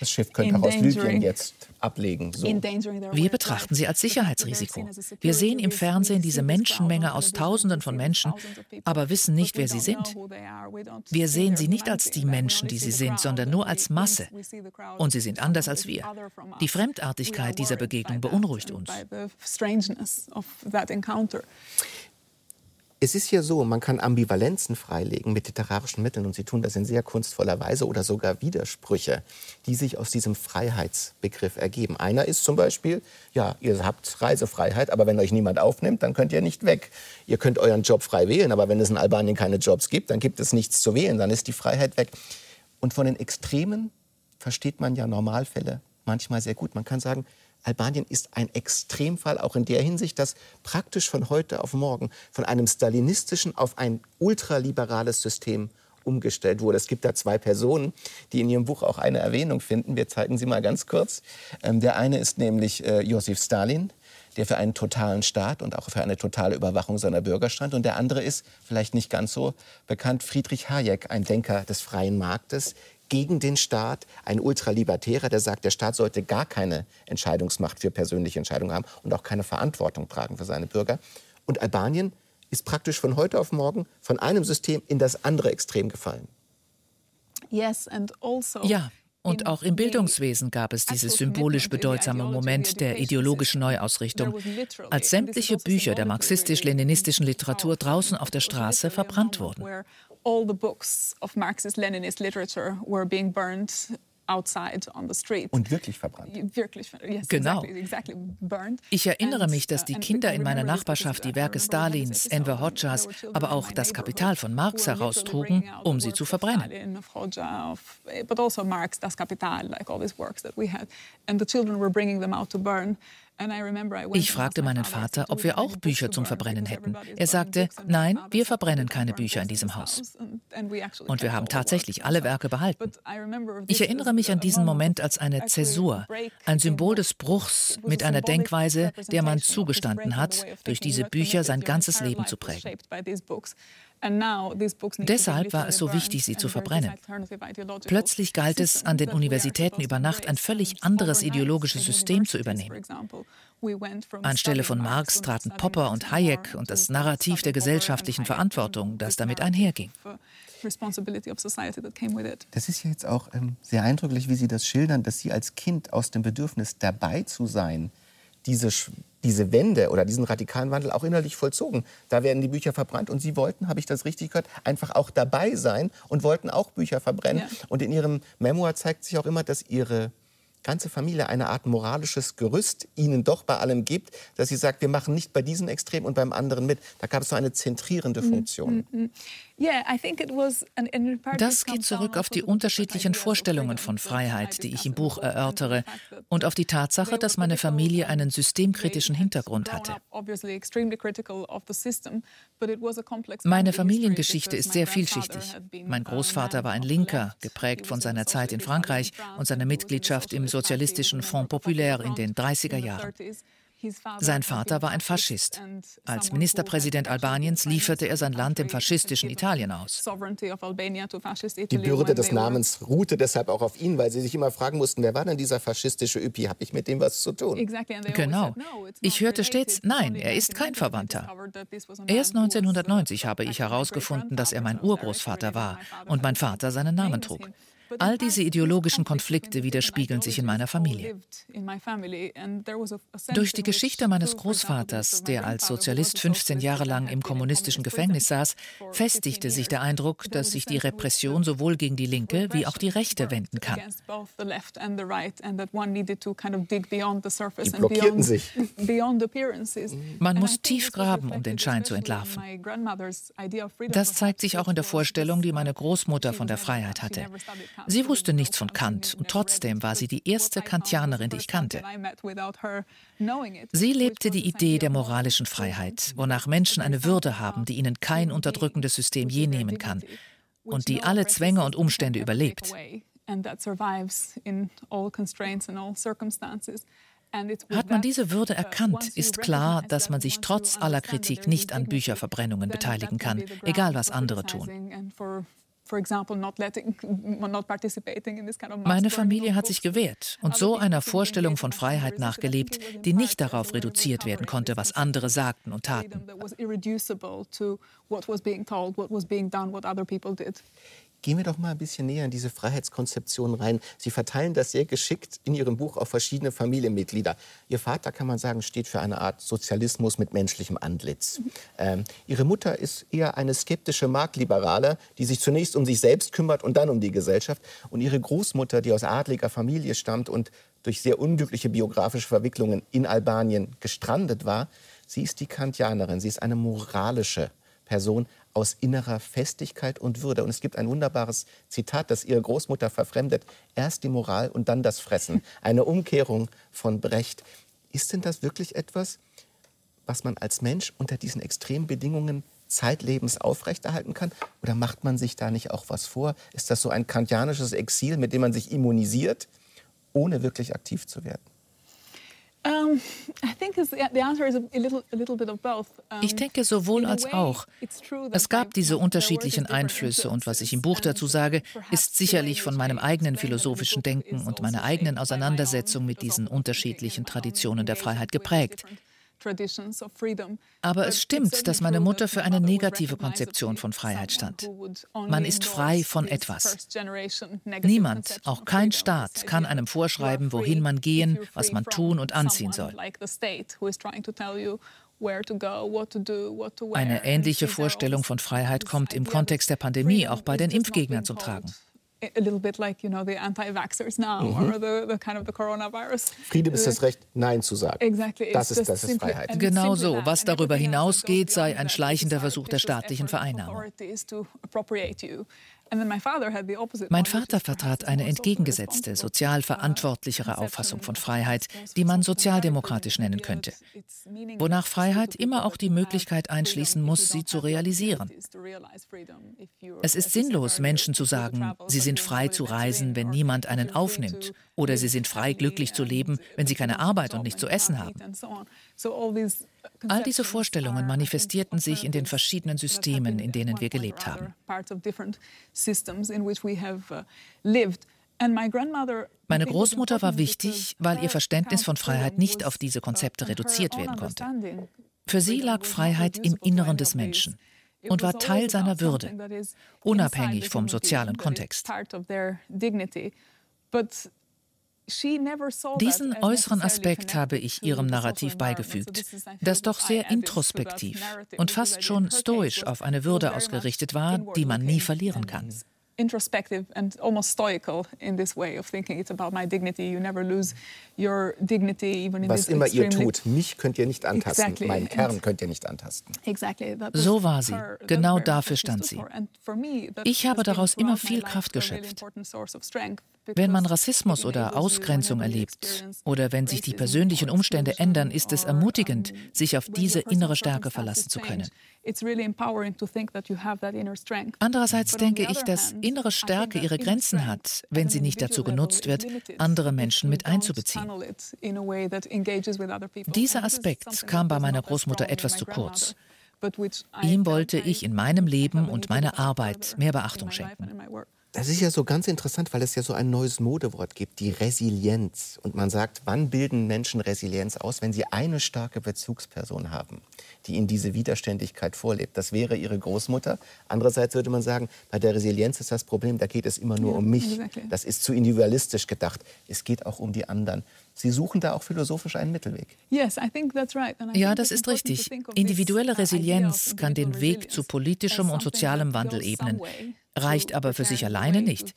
Das Schiff könnte auch aus Libyen jetzt ablegen. So. Wir betrachten sie als Sicherheitsrisiko. Wir sehen im Fernsehen diese Menschenmenge aus Tausenden von Menschen, aber wissen nicht, wer sie sind. Wir sehen sie nicht als die Menschen, die sie sind, sondern nur als Masse. Und sie sind anders als wir. Die Fremdartigkeit Eigenartigkeit dieser Begegnung beunruhigt uns. Es ist ja so, man kann Ambivalenzen freilegen mit literarischen Mitteln und Sie tun das in sehr kunstvoller Weise oder sogar Widersprüche, die sich aus diesem Freiheitsbegriff ergeben. Einer ist zum Beispiel, ja, ihr habt Reisefreiheit, aber wenn euch niemand aufnimmt, dann könnt ihr nicht weg. Ihr könnt euren Job frei wählen, aber wenn es in Albanien keine Jobs gibt, dann gibt es nichts zu wählen, dann ist die Freiheit weg. Und von den Extremen versteht man ja Normalfälle manchmal sehr gut. Man kann sagen, Albanien ist ein Extremfall, auch in der Hinsicht, dass praktisch von heute auf morgen von einem stalinistischen auf ein ultraliberales System umgestellt wurde. Es gibt da zwei Personen, die in Ihrem Buch auch eine Erwähnung finden. Wir zeigen sie mal ganz kurz. Ähm, der eine ist nämlich äh, Josef Stalin, der für einen totalen Staat und auch für eine totale Überwachung seiner Bürger stand. Und der andere ist, vielleicht nicht ganz so bekannt, Friedrich Hayek, ein Denker des freien Marktes, gegen den Staat, ein Ultralibertärer, der sagt, der Staat sollte gar keine Entscheidungsmacht für persönliche Entscheidungen haben und auch keine Verantwortung tragen für seine Bürger. Und Albanien ist praktisch von heute auf morgen von einem System in das andere Extrem gefallen. Also ja, und auch im Bildungswesen gab es dieses symbolisch bedeutsame Moment der ideologischen Neuausrichtung, als sämtliche Bücher der marxistisch-leninistischen Literatur draußen auf der Straße verbrannt wurden. Und wirklich verbrannt. Wirklich, yes, genau. Exactly, exactly ich erinnere mich, dass die uh, Kinder in meiner Nachbarschaft die Werke Stalins, Enver Hoxhas, aber auch das Kapital von Marx heraustrugen, um sie zu verbrennen. Also das Kapital, like all these works that we had, and the children were bringing them out to burn. Ich fragte meinen Vater, ob wir auch Bücher zum Verbrennen hätten. Er sagte, nein, wir verbrennen keine Bücher in diesem Haus. Und wir haben tatsächlich alle Werke behalten. Ich erinnere mich an diesen Moment als eine Zäsur, ein Symbol des Bruchs mit einer Denkweise, der man zugestanden hat, durch diese Bücher sein ganzes Leben zu prägen. Deshalb war es so wichtig, sie zu verbrennen. Plötzlich galt es, an den Universitäten über Nacht ein völlig anderes ideologisches System zu übernehmen. Anstelle von Marx traten Popper und Hayek und das Narrativ der gesellschaftlichen Verantwortung, das damit einherging. Das ist ja jetzt auch ähm, sehr eindrücklich, wie Sie das schildern, dass Sie als Kind aus dem Bedürfnis dabei zu sein, diese diese Wende oder diesen radikalen Wandel auch innerlich vollzogen. Da werden die Bücher verbrannt und Sie wollten, habe ich das richtig gehört, einfach auch dabei sein und wollten auch Bücher verbrennen. Ja. Und in Ihrem Memoir zeigt sich auch immer, dass Ihre ganze Familie eine Art moralisches Gerüst ihnen doch bei allem gibt, dass sie sagt, wir machen nicht bei diesem Extrem und beim anderen mit. Da gab es so eine zentrierende mhm, Funktion. Mm -hmm. Das geht zurück auf die unterschiedlichen Vorstellungen von Freiheit, die ich im Buch erörtere, und auf die Tatsache, dass meine Familie einen systemkritischen Hintergrund hatte. Meine Familiengeschichte ist sehr vielschichtig. Mein Großvater war ein Linker, geprägt von seiner Zeit in Frankreich und seiner Mitgliedschaft im sozialistischen Front Populaire in den 30er Jahren. Sein Vater war ein Faschist. Als Ministerpräsident Albaniens lieferte er sein Land dem faschistischen Italien aus. Die Bürde des Namens ruhte deshalb auch auf ihn, weil sie sich immer fragen mussten, wer war denn dieser faschistische Üppi? Habe ich mit dem was zu tun? Genau. Ich hörte stets, nein, er ist kein Verwandter. Erst 1990 habe ich herausgefunden, dass er mein Urgroßvater war und mein Vater seinen Namen trug. All diese ideologischen Konflikte widerspiegeln sich in meiner Familie. Durch die Geschichte meines Großvaters, der als Sozialist 15 Jahre lang im kommunistischen Gefängnis saß, festigte sich der Eindruck, dass sich die Repression sowohl gegen die Linke wie auch die Rechte wenden kann. Die blockierten sich. Man muss tief graben, um den Schein zu entlarven. Das zeigt sich auch in der Vorstellung, die meine Großmutter von der Freiheit hatte. Sie wusste nichts von Kant und trotzdem war sie die erste Kantianerin, die ich kannte. Sie lebte die Idee der moralischen Freiheit, wonach Menschen eine Würde haben, die ihnen kein unterdrückendes System je nehmen kann und die alle Zwänge und Umstände überlebt. Hat man diese Würde erkannt, ist klar, dass man sich trotz aller Kritik nicht an Bücherverbrennungen beteiligen kann, egal was andere tun. Meine Familie hat sich gewehrt und so einer Vorstellung von Freiheit nachgelebt, die nicht darauf reduziert werden konnte, was andere sagten und taten. Gehen wir doch mal ein bisschen näher in diese Freiheitskonzeption rein. Sie verteilen das sehr geschickt in Ihrem Buch auf verschiedene Familienmitglieder. Ihr Vater, kann man sagen, steht für eine Art Sozialismus mit menschlichem Antlitz. Ähm, ihre Mutter ist eher eine skeptische Marktliberale, die sich zunächst um sich selbst kümmert und dann um die Gesellschaft. Und ihre Großmutter, die aus adliger Familie stammt und durch sehr unglückliche biografische Verwicklungen in Albanien gestrandet war, sie ist die Kantianerin. Sie ist eine moralische Person aus innerer Festigkeit und Würde. Und es gibt ein wunderbares Zitat, das ihre Großmutter verfremdet. Erst die Moral und dann das Fressen. Eine Umkehrung von Brecht. Ist denn das wirklich etwas, was man als Mensch unter diesen extremen Bedingungen zeitlebens aufrechterhalten kann? Oder macht man sich da nicht auch was vor? Ist das so ein kantianisches Exil, mit dem man sich immunisiert, ohne wirklich aktiv zu werden? Ich denke sowohl als auch. Es gab diese unterschiedlichen Einflüsse und was ich im Buch dazu sage, ist sicherlich von meinem eigenen philosophischen Denken und meiner eigenen Auseinandersetzung mit diesen unterschiedlichen Traditionen der Freiheit geprägt. Aber es stimmt, dass meine Mutter für eine negative Konzeption von Freiheit stand. Man ist frei von etwas. Niemand, auch kein Staat, kann einem vorschreiben, wohin man gehen, was man tun und anziehen soll. Eine ähnliche Vorstellung von Freiheit kommt im Kontext der Pandemie auch bei den Impfgegnern zum Tragen a little bit like you know the anti-vaxxers now mhm. or the, the kind of the coronavirus. Frieden ist das Recht, Nein zu sagen. Exactly. Das ist, das ist Freiheit. Genau so. Was darüber hinausgeht, sei ein schleichender Versuch der staatlichen Vereinnahmung. Mein Vater vertrat eine entgegengesetzte, sozial verantwortlichere Auffassung von Freiheit, die man sozialdemokratisch nennen könnte, wonach Freiheit immer auch die Möglichkeit einschließen muss, sie zu realisieren. Es ist sinnlos, Menschen zu sagen, sie sind frei zu reisen, wenn niemand einen aufnimmt, oder sie sind frei, glücklich zu leben, wenn sie keine Arbeit und nicht zu essen haben. All diese Vorstellungen manifestierten sich in den verschiedenen Systemen, in denen wir gelebt haben. Meine Großmutter war wichtig, weil ihr Verständnis von Freiheit nicht auf diese Konzepte reduziert werden konnte. Für sie lag Freiheit im Inneren des Menschen und war Teil seiner Würde, unabhängig vom sozialen Kontext. Diesen äußeren Aspekt habe ich ihrem Narrativ beigefügt, das doch sehr introspektiv und fast schon stoisch auf eine Würde ausgerichtet war, die man nie verlieren kann introspective and almost stoical in this way of thinking. It's about my dignity. You never lose your dignity, even in Was immer ihr tut, mich könnt ihr nicht antasten, exactly. meinen Kern könnt ihr nicht antasten. Exactly. So war sie. Genau dafür stand sie. Ich habe daraus immer viel Kraft geschöpft. Wenn man Rassismus oder Ausgrenzung erlebt oder wenn sich die persönlichen Umstände ändern, ist es ermutigend, sich auf diese innere Stärke verlassen zu können. Andererseits denke ich, dass innere Stärke ihre Grenzen hat, wenn sie nicht dazu genutzt wird, andere Menschen mit einzubeziehen. Dieser Aspekt kam bei meiner Großmutter etwas zu kurz. Ihm wollte ich in meinem Leben und meiner Arbeit mehr Beachtung schenken. Das ist ja so ganz interessant, weil es ja so ein neues Modewort gibt, die Resilienz. Und man sagt, wann bilden Menschen Resilienz aus, wenn sie eine starke Bezugsperson haben, die ihnen diese Widerständigkeit vorlebt. Das wäre ihre Großmutter. Andererseits würde man sagen, bei der Resilienz ist das Problem, da geht es immer nur ja, um mich. Das ist zu individualistisch gedacht. Es geht auch um die anderen. Sie suchen da auch philosophisch einen Mittelweg. Ja, das ist richtig. Individuelle Resilienz kann den Weg zu politischem und sozialem Wandel ebnen reicht aber für sich alleine nicht.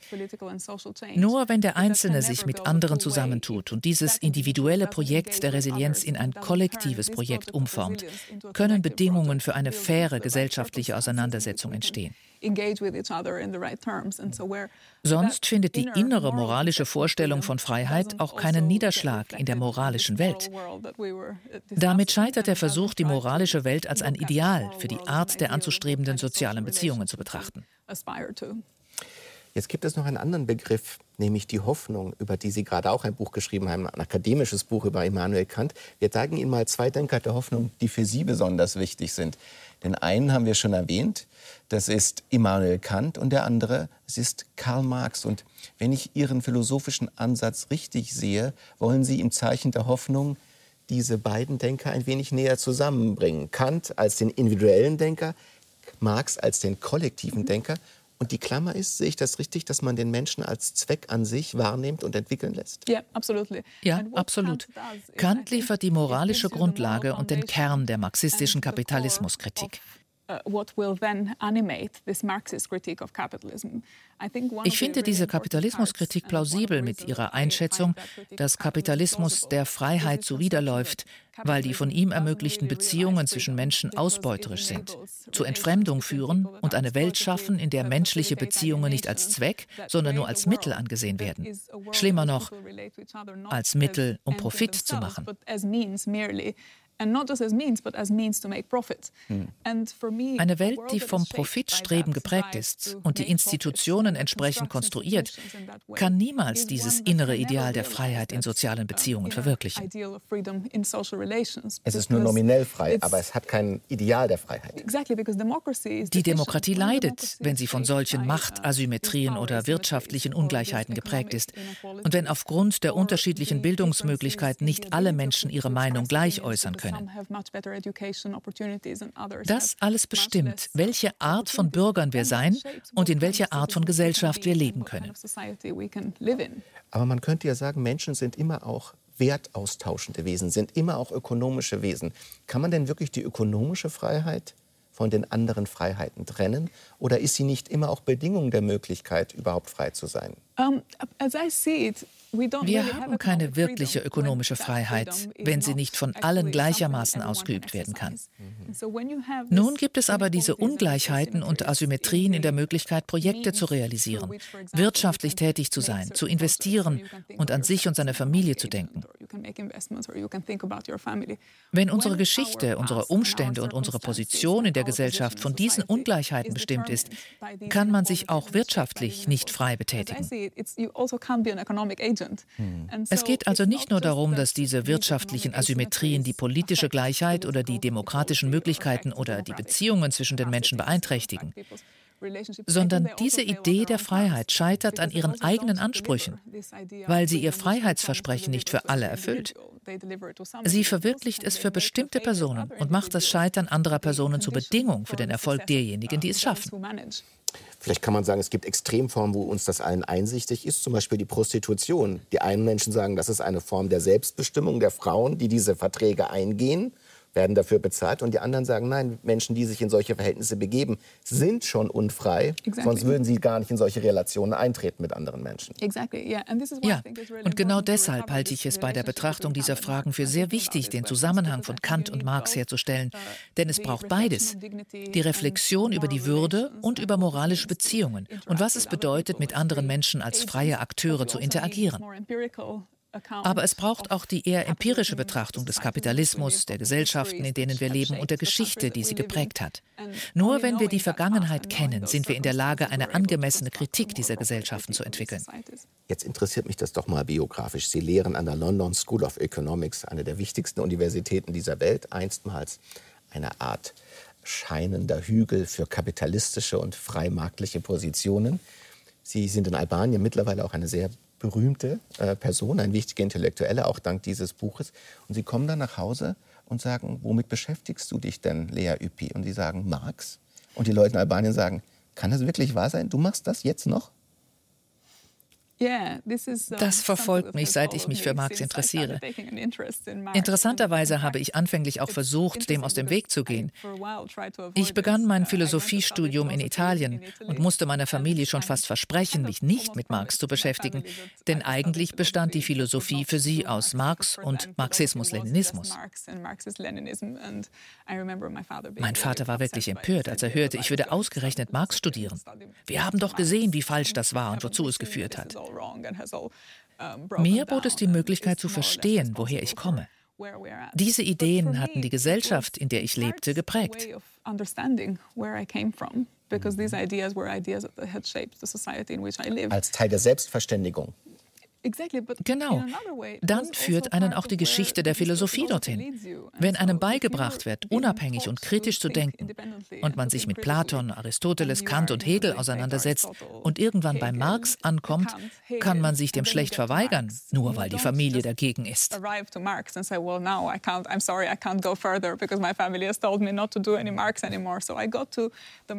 Nur wenn der Einzelne sich mit anderen zusammentut und dieses individuelle Projekt der Resilienz in ein kollektives Projekt umformt, können Bedingungen für eine faire gesellschaftliche Auseinandersetzung entstehen. Sonst findet die innere moralische Vorstellung von Freiheit auch keinen Niederschlag in der moralischen Welt. Damit scheitert der Versuch, die moralische Welt als ein Ideal für die Art der anzustrebenden sozialen Beziehungen zu betrachten. Jetzt gibt es noch einen anderen Begriff, nämlich die Hoffnung, über die Sie gerade auch ein Buch geschrieben haben, ein akademisches Buch über Immanuel Kant. Wir zeigen Ihnen mal zwei Denker der Hoffnung, die für Sie besonders wichtig sind. Den einen haben wir schon erwähnt, das ist Immanuel Kant und der andere, es ist Karl Marx. Und wenn ich Ihren philosophischen Ansatz richtig sehe, wollen Sie im Zeichen der Hoffnung diese beiden Denker ein wenig näher zusammenbringen. Kant als den individuellen Denker, Marx als den kollektiven Denker. Und die Klammer ist, sehe ich das richtig, dass man den Menschen als Zweck an sich wahrnimmt und entwickeln lässt? Ja, absolut. Ja, absolut. Kant liefert die moralische Grundlage und den Kern der marxistischen Kapitalismuskritik. Ich finde diese Kapitalismuskritik plausibel mit ihrer Einschätzung, dass Kapitalismus der Freiheit zuwiderläuft, weil die von ihm ermöglichten Beziehungen zwischen Menschen ausbeuterisch sind, zu Entfremdung führen und eine Welt schaffen, in der menschliche Beziehungen nicht als Zweck, sondern nur als Mittel angesehen werden. Schlimmer noch, als Mittel, um Profit zu machen. Hm. Eine Welt, die vom Profitstreben geprägt ist und die Institutionen entsprechend konstruiert, kann niemals dieses innere Ideal der Freiheit in sozialen Beziehungen verwirklichen. Es ist nur nominell frei, aber es hat kein Ideal der Freiheit. Die Demokratie leidet, wenn sie von solchen Machtasymmetrien oder wirtschaftlichen Ungleichheiten geprägt ist und wenn aufgrund der unterschiedlichen Bildungsmöglichkeiten nicht alle Menschen ihre Meinung gleich äußern können können. Das alles bestimmt, welche Art von Bürgern wir sein und in welcher Art von Gesellschaft wir leben können. Aber man könnte ja sagen, Menschen sind immer auch wertaustauschende Wesen, sind immer auch ökonomische Wesen. Kann man denn wirklich die ökonomische Freiheit von den anderen Freiheiten trennen? Oder ist sie nicht immer auch Bedingung der Möglichkeit, überhaupt frei zu sein? Um, as I see it, wir haben keine wirkliche ökonomische Freiheit, wenn sie nicht von allen gleichermaßen ausgeübt werden kann. Nun gibt es aber diese Ungleichheiten und Asymmetrien in der Möglichkeit, Projekte zu realisieren, wirtschaftlich tätig zu sein, zu investieren und an sich und seine Familie zu denken. Wenn unsere Geschichte, unsere Umstände und unsere Position in der Gesellschaft von diesen Ungleichheiten bestimmt ist, kann man sich auch wirtschaftlich nicht frei betätigen. Es geht also nicht nur darum, dass diese wirtschaftlichen Asymmetrien die politische Gleichheit oder die demokratischen Möglichkeiten oder die Beziehungen zwischen den Menschen beeinträchtigen sondern diese Idee der Freiheit scheitert an ihren eigenen Ansprüchen, weil sie ihr Freiheitsversprechen nicht für alle erfüllt. Sie verwirklicht es für bestimmte Personen und macht das Scheitern anderer Personen zur Bedingung für den Erfolg derjenigen, die es schaffen. Vielleicht kann man sagen, es gibt Extremformen, wo uns das allen einsichtig ist, zum Beispiel die Prostitution. Die einen Menschen sagen, das ist eine Form der Selbstbestimmung der Frauen, die diese Verträge eingehen werden dafür bezahlt. Und die anderen sagen, nein, Menschen, die sich in solche Verhältnisse begeben, sind schon unfrei. Exactly. Sonst würden sie gar nicht in solche Relationen eintreten mit anderen Menschen. Exactly. Yeah. ja, und genau deshalb halte ich es bei der Betrachtung dieser Fragen für sehr wichtig, den Zusammenhang von Kant und Marx herzustellen. Denn es braucht beides. Die Reflexion über die Würde und über moralische Beziehungen und was es bedeutet, mit anderen Menschen als freie Akteure zu interagieren. Aber es braucht auch die eher empirische Betrachtung des Kapitalismus, der Gesellschaften, in denen wir leben und der Geschichte, die sie geprägt hat. Nur wenn wir die Vergangenheit kennen, sind wir in der Lage, eine angemessene Kritik dieser Gesellschaften zu entwickeln. Jetzt interessiert mich das doch mal biografisch. Sie lehren an der London School of Economics, eine der wichtigsten Universitäten dieser Welt, einstmals eine Art scheinender Hügel für kapitalistische und freimarktliche Positionen. Sie sind in Albanien mittlerweile auch eine sehr berühmte äh, Person, ein wichtiger Intellektueller, auch dank dieses Buches. Und sie kommen dann nach Hause und sagen, womit beschäftigst du dich denn, Lea Üppi? Und sie sagen, Marx. Und die Leute in Albanien sagen, kann das wirklich wahr sein? Du machst das jetzt noch? Das verfolgt mich, seit ich mich für Marx interessiere. Interessanterweise habe ich anfänglich auch versucht, dem aus dem Weg zu gehen. Ich begann mein uh, Philosophiestudium in Italien und musste meiner Familie schon fast versprechen, mich nicht mit Marx zu beschäftigen, denn eigentlich bestand die Philosophie für sie aus Marx und Marxismus-Leninismus. Mein Vater war wirklich empört, als er hörte, ich würde ausgerechnet Marx studieren. Wir haben doch gesehen, wie falsch das war und wozu es geführt hat. Mir bot es die Möglichkeit zu verstehen, woher ich komme. Diese Ideen hatten die Gesellschaft, in der ich lebte, geprägt. Als Teil der Selbstverständigung. Genau. Dann also führt einen auch die Geschichte der Philosophie dorthin. Wenn einem beigebracht wird, unabhängig und kritisch zu denken und man sich mit Platon, Aristoteles, Kant und Hegel auseinandersetzt und irgendwann bei Marx ankommt, kann man sich dem schlecht verweigern, nur weil die Familie dagegen ist.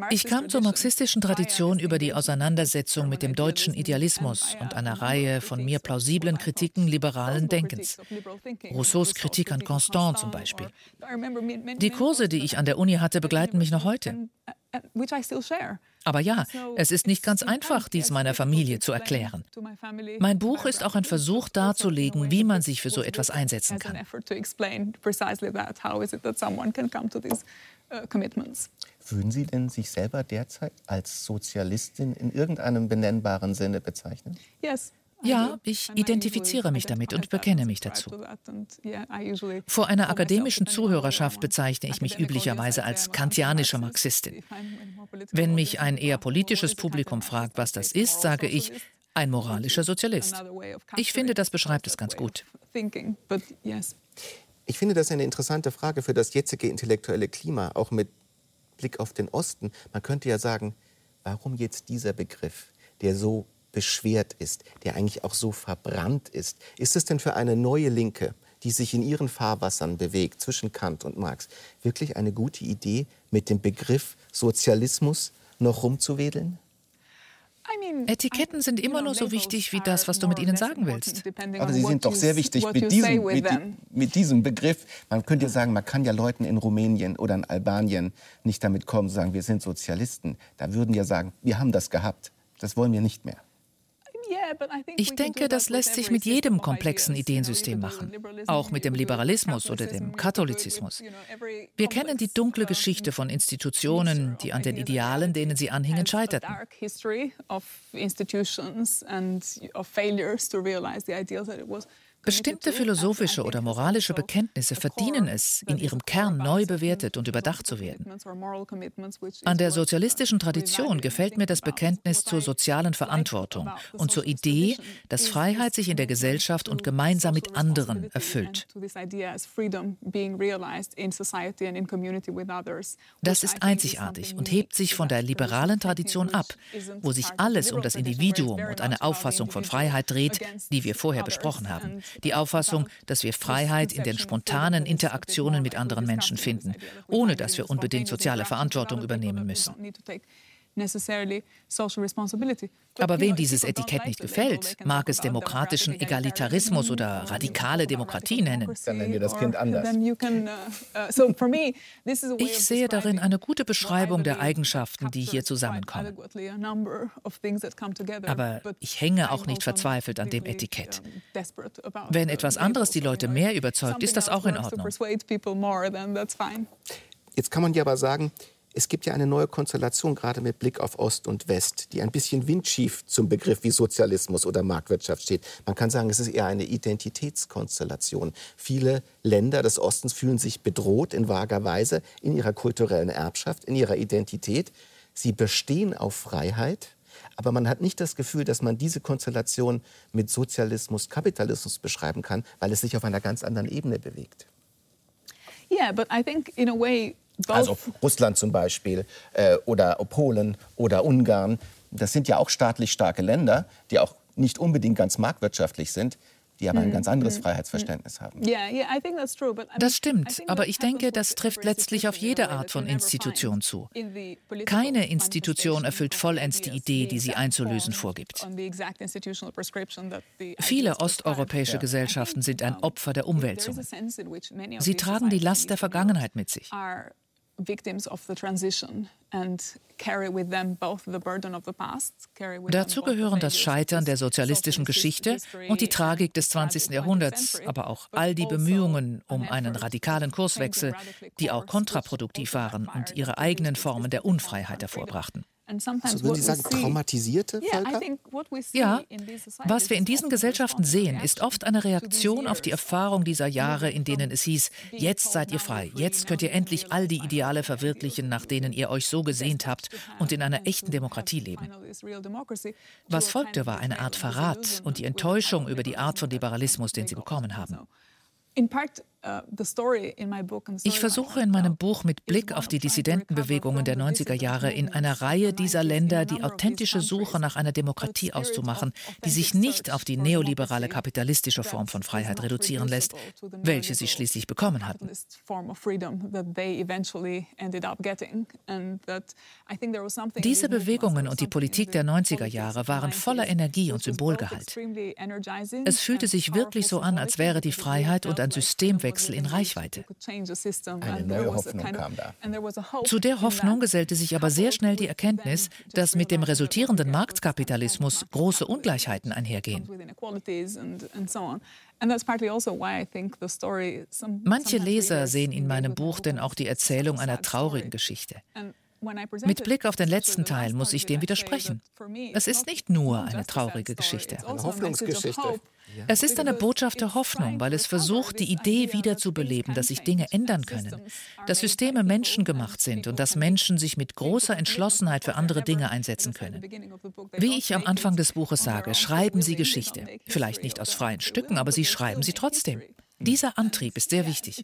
Ich kam zur marxistischen Tradition über die Auseinandersetzung mit dem deutschen Idealismus und einer Reihe von mir plausiblen Kritiken liberalen Denkens. Rousseaus Kritik an Constant zum Beispiel. Die Kurse, die ich an der Uni hatte, begleiten mich noch heute. Aber ja, es ist nicht ganz einfach, dies meiner Familie zu erklären. Mein Buch ist auch ein Versuch darzulegen, wie man sich für so etwas einsetzen kann. Würden Sie denn sich selber derzeit als Sozialistin in irgendeinem benennbaren Sinne bezeichnen? Ja, ich identifiziere mich damit und bekenne mich dazu. Vor einer akademischen Zuhörerschaft bezeichne ich mich üblicherweise als kantianische Marxistin. Wenn mich ein eher politisches Publikum fragt, was das ist, sage ich, ein moralischer Sozialist. Ich finde, das beschreibt es ganz gut. Ich finde das eine interessante Frage für das jetzige intellektuelle Klima, auch mit Blick auf den Osten. Man könnte ja sagen, warum jetzt dieser Begriff, der so beschwert ist, der eigentlich auch so verbrannt ist. Ist es denn für eine neue Linke, die sich in ihren Fahrwassern bewegt, zwischen Kant und Marx, wirklich eine gute Idee, mit dem Begriff Sozialismus noch rumzuwedeln? Etiketten sind immer nur so wichtig wie das, was du mit ihnen sagen willst. Aber sie sind doch sehr wichtig mit diesem, mit, mit diesem, Begriff. Man könnte ja sagen, man kann ja Leuten in Rumänien oder in Albanien nicht damit kommen, zu sagen, wir sind Sozialisten. Da würden ja sagen, wir haben das gehabt. Das wollen wir nicht mehr. Ich denke, das lässt sich mit jedem komplexen Ideensystem machen, auch mit dem Liberalismus oder dem Katholizismus. Wir kennen die dunkle Geschichte von Institutionen, die an den Idealen, denen sie anhingen, scheiterten. Bestimmte philosophische oder moralische Bekenntnisse verdienen es, in ihrem Kern neu bewertet und überdacht zu werden. An der sozialistischen Tradition gefällt mir das Bekenntnis zur sozialen Verantwortung und zur Idee, dass Freiheit sich in der Gesellschaft und gemeinsam mit anderen erfüllt. Das ist einzigartig und hebt sich von der liberalen Tradition ab, wo sich alles um das Individuum und eine Auffassung von Freiheit dreht, die wir vorher besprochen haben die Auffassung, dass wir Freiheit in den spontanen Interaktionen mit anderen Menschen finden, ohne dass wir unbedingt soziale Verantwortung übernehmen müssen. Aber wem dieses Etikett nicht gefällt, mag es demokratischen Egalitarismus oder radikale Demokratie nennen. Dann nennen wir das Kind anders. Uh, uh, ich sehe darin eine gute Beschreibung der Eigenschaften, die hier zusammenkommen. Aber ich hänge auch nicht verzweifelt an dem Etikett. Wenn etwas anderes die Leute mehr überzeugt, ist das auch in Ordnung. Jetzt kann man ja aber sagen, es gibt ja eine neue Konstellation, gerade mit Blick auf Ost und West, die ein bisschen windschief zum Begriff wie Sozialismus oder Marktwirtschaft steht. Man kann sagen, es ist eher eine Identitätskonstellation. Viele Länder des Ostens fühlen sich bedroht in vager Weise in ihrer kulturellen Erbschaft, in ihrer Identität. Sie bestehen auf Freiheit, aber man hat nicht das Gefühl, dass man diese Konstellation mit Sozialismus, Kapitalismus beschreiben kann, weil es sich auf einer ganz anderen Ebene bewegt. Yeah, but I think in a way also Russland zum Beispiel äh, oder Polen oder Ungarn. Das sind ja auch staatlich starke Länder, die auch nicht unbedingt ganz marktwirtschaftlich sind die aber ein hm, ganz anderes hm, Freiheitsverständnis hm. haben. Das stimmt, aber ich denke, das trifft letztlich auf jede Art von Institution zu. Keine Institution erfüllt vollends die Idee, die sie einzulösen vorgibt. Viele osteuropäische Gesellschaften sind ein Opfer der Umwälzung. Sie tragen die Last der Vergangenheit mit sich. Dazu gehören das Scheitern der sozialistischen Geschichte und die Tragik des 20. Jahrhunderts, aber auch all die also Bemühungen um einen radikalen Kurswechsel, die auch kontraproduktiv waren und ihre eigenen Formen der Unfreiheit hervorbrachten. Also würden Sie sagen, traumatisierte Völker? Ja, was wir in diesen Gesellschaften sehen, ist oft eine Reaktion auf die Erfahrung dieser Jahre, in denen es hieß, jetzt seid ihr frei, jetzt könnt ihr endlich all die Ideale verwirklichen, nach denen ihr euch so gesehnt habt und in einer echten Demokratie leben. Was folgte, war eine Art Verrat und die Enttäuschung über die Art von Liberalismus, den sie bekommen haben. Ich versuche in meinem Buch mit Blick auf die Dissidentenbewegungen der 90er Jahre in einer Reihe dieser Länder die authentische Suche nach einer Demokratie auszumachen, die sich nicht auf die neoliberale kapitalistische Form von Freiheit reduzieren lässt, welche sie schließlich bekommen hatten. Diese Bewegungen und die Politik der 90er Jahre waren voller Energie und Symbolgehalt. Es fühlte sich wirklich so an, als wäre die Freiheit und ein Systemwechsel Systemwechsel in Reichweite. Eine neue Hoffnung kam da. Zu der Hoffnung gesellte sich aber sehr schnell die Erkenntnis, dass mit dem resultierenden Marktkapitalismus große Ungleichheiten einhergehen. Also Manche Leser sehen in meinem Buch denn auch die Erzählung einer traurigen Geschichte. Mit Blick auf den letzten Teil muss ich dem widersprechen. Es ist nicht nur eine traurige Geschichte. Eine Hoffnungsgeschichte. Es ist eine Botschaft der Hoffnung, weil es versucht, die Idee wiederzubeleben, dass sich Dinge ändern können, dass Systeme menschengemacht sind und dass Menschen sich mit großer Entschlossenheit für andere Dinge einsetzen können. Wie ich am Anfang des Buches sage, schreiben Sie Geschichte. Vielleicht nicht aus freien Stücken, aber Sie schreiben sie trotzdem. Dieser Antrieb ist sehr wichtig.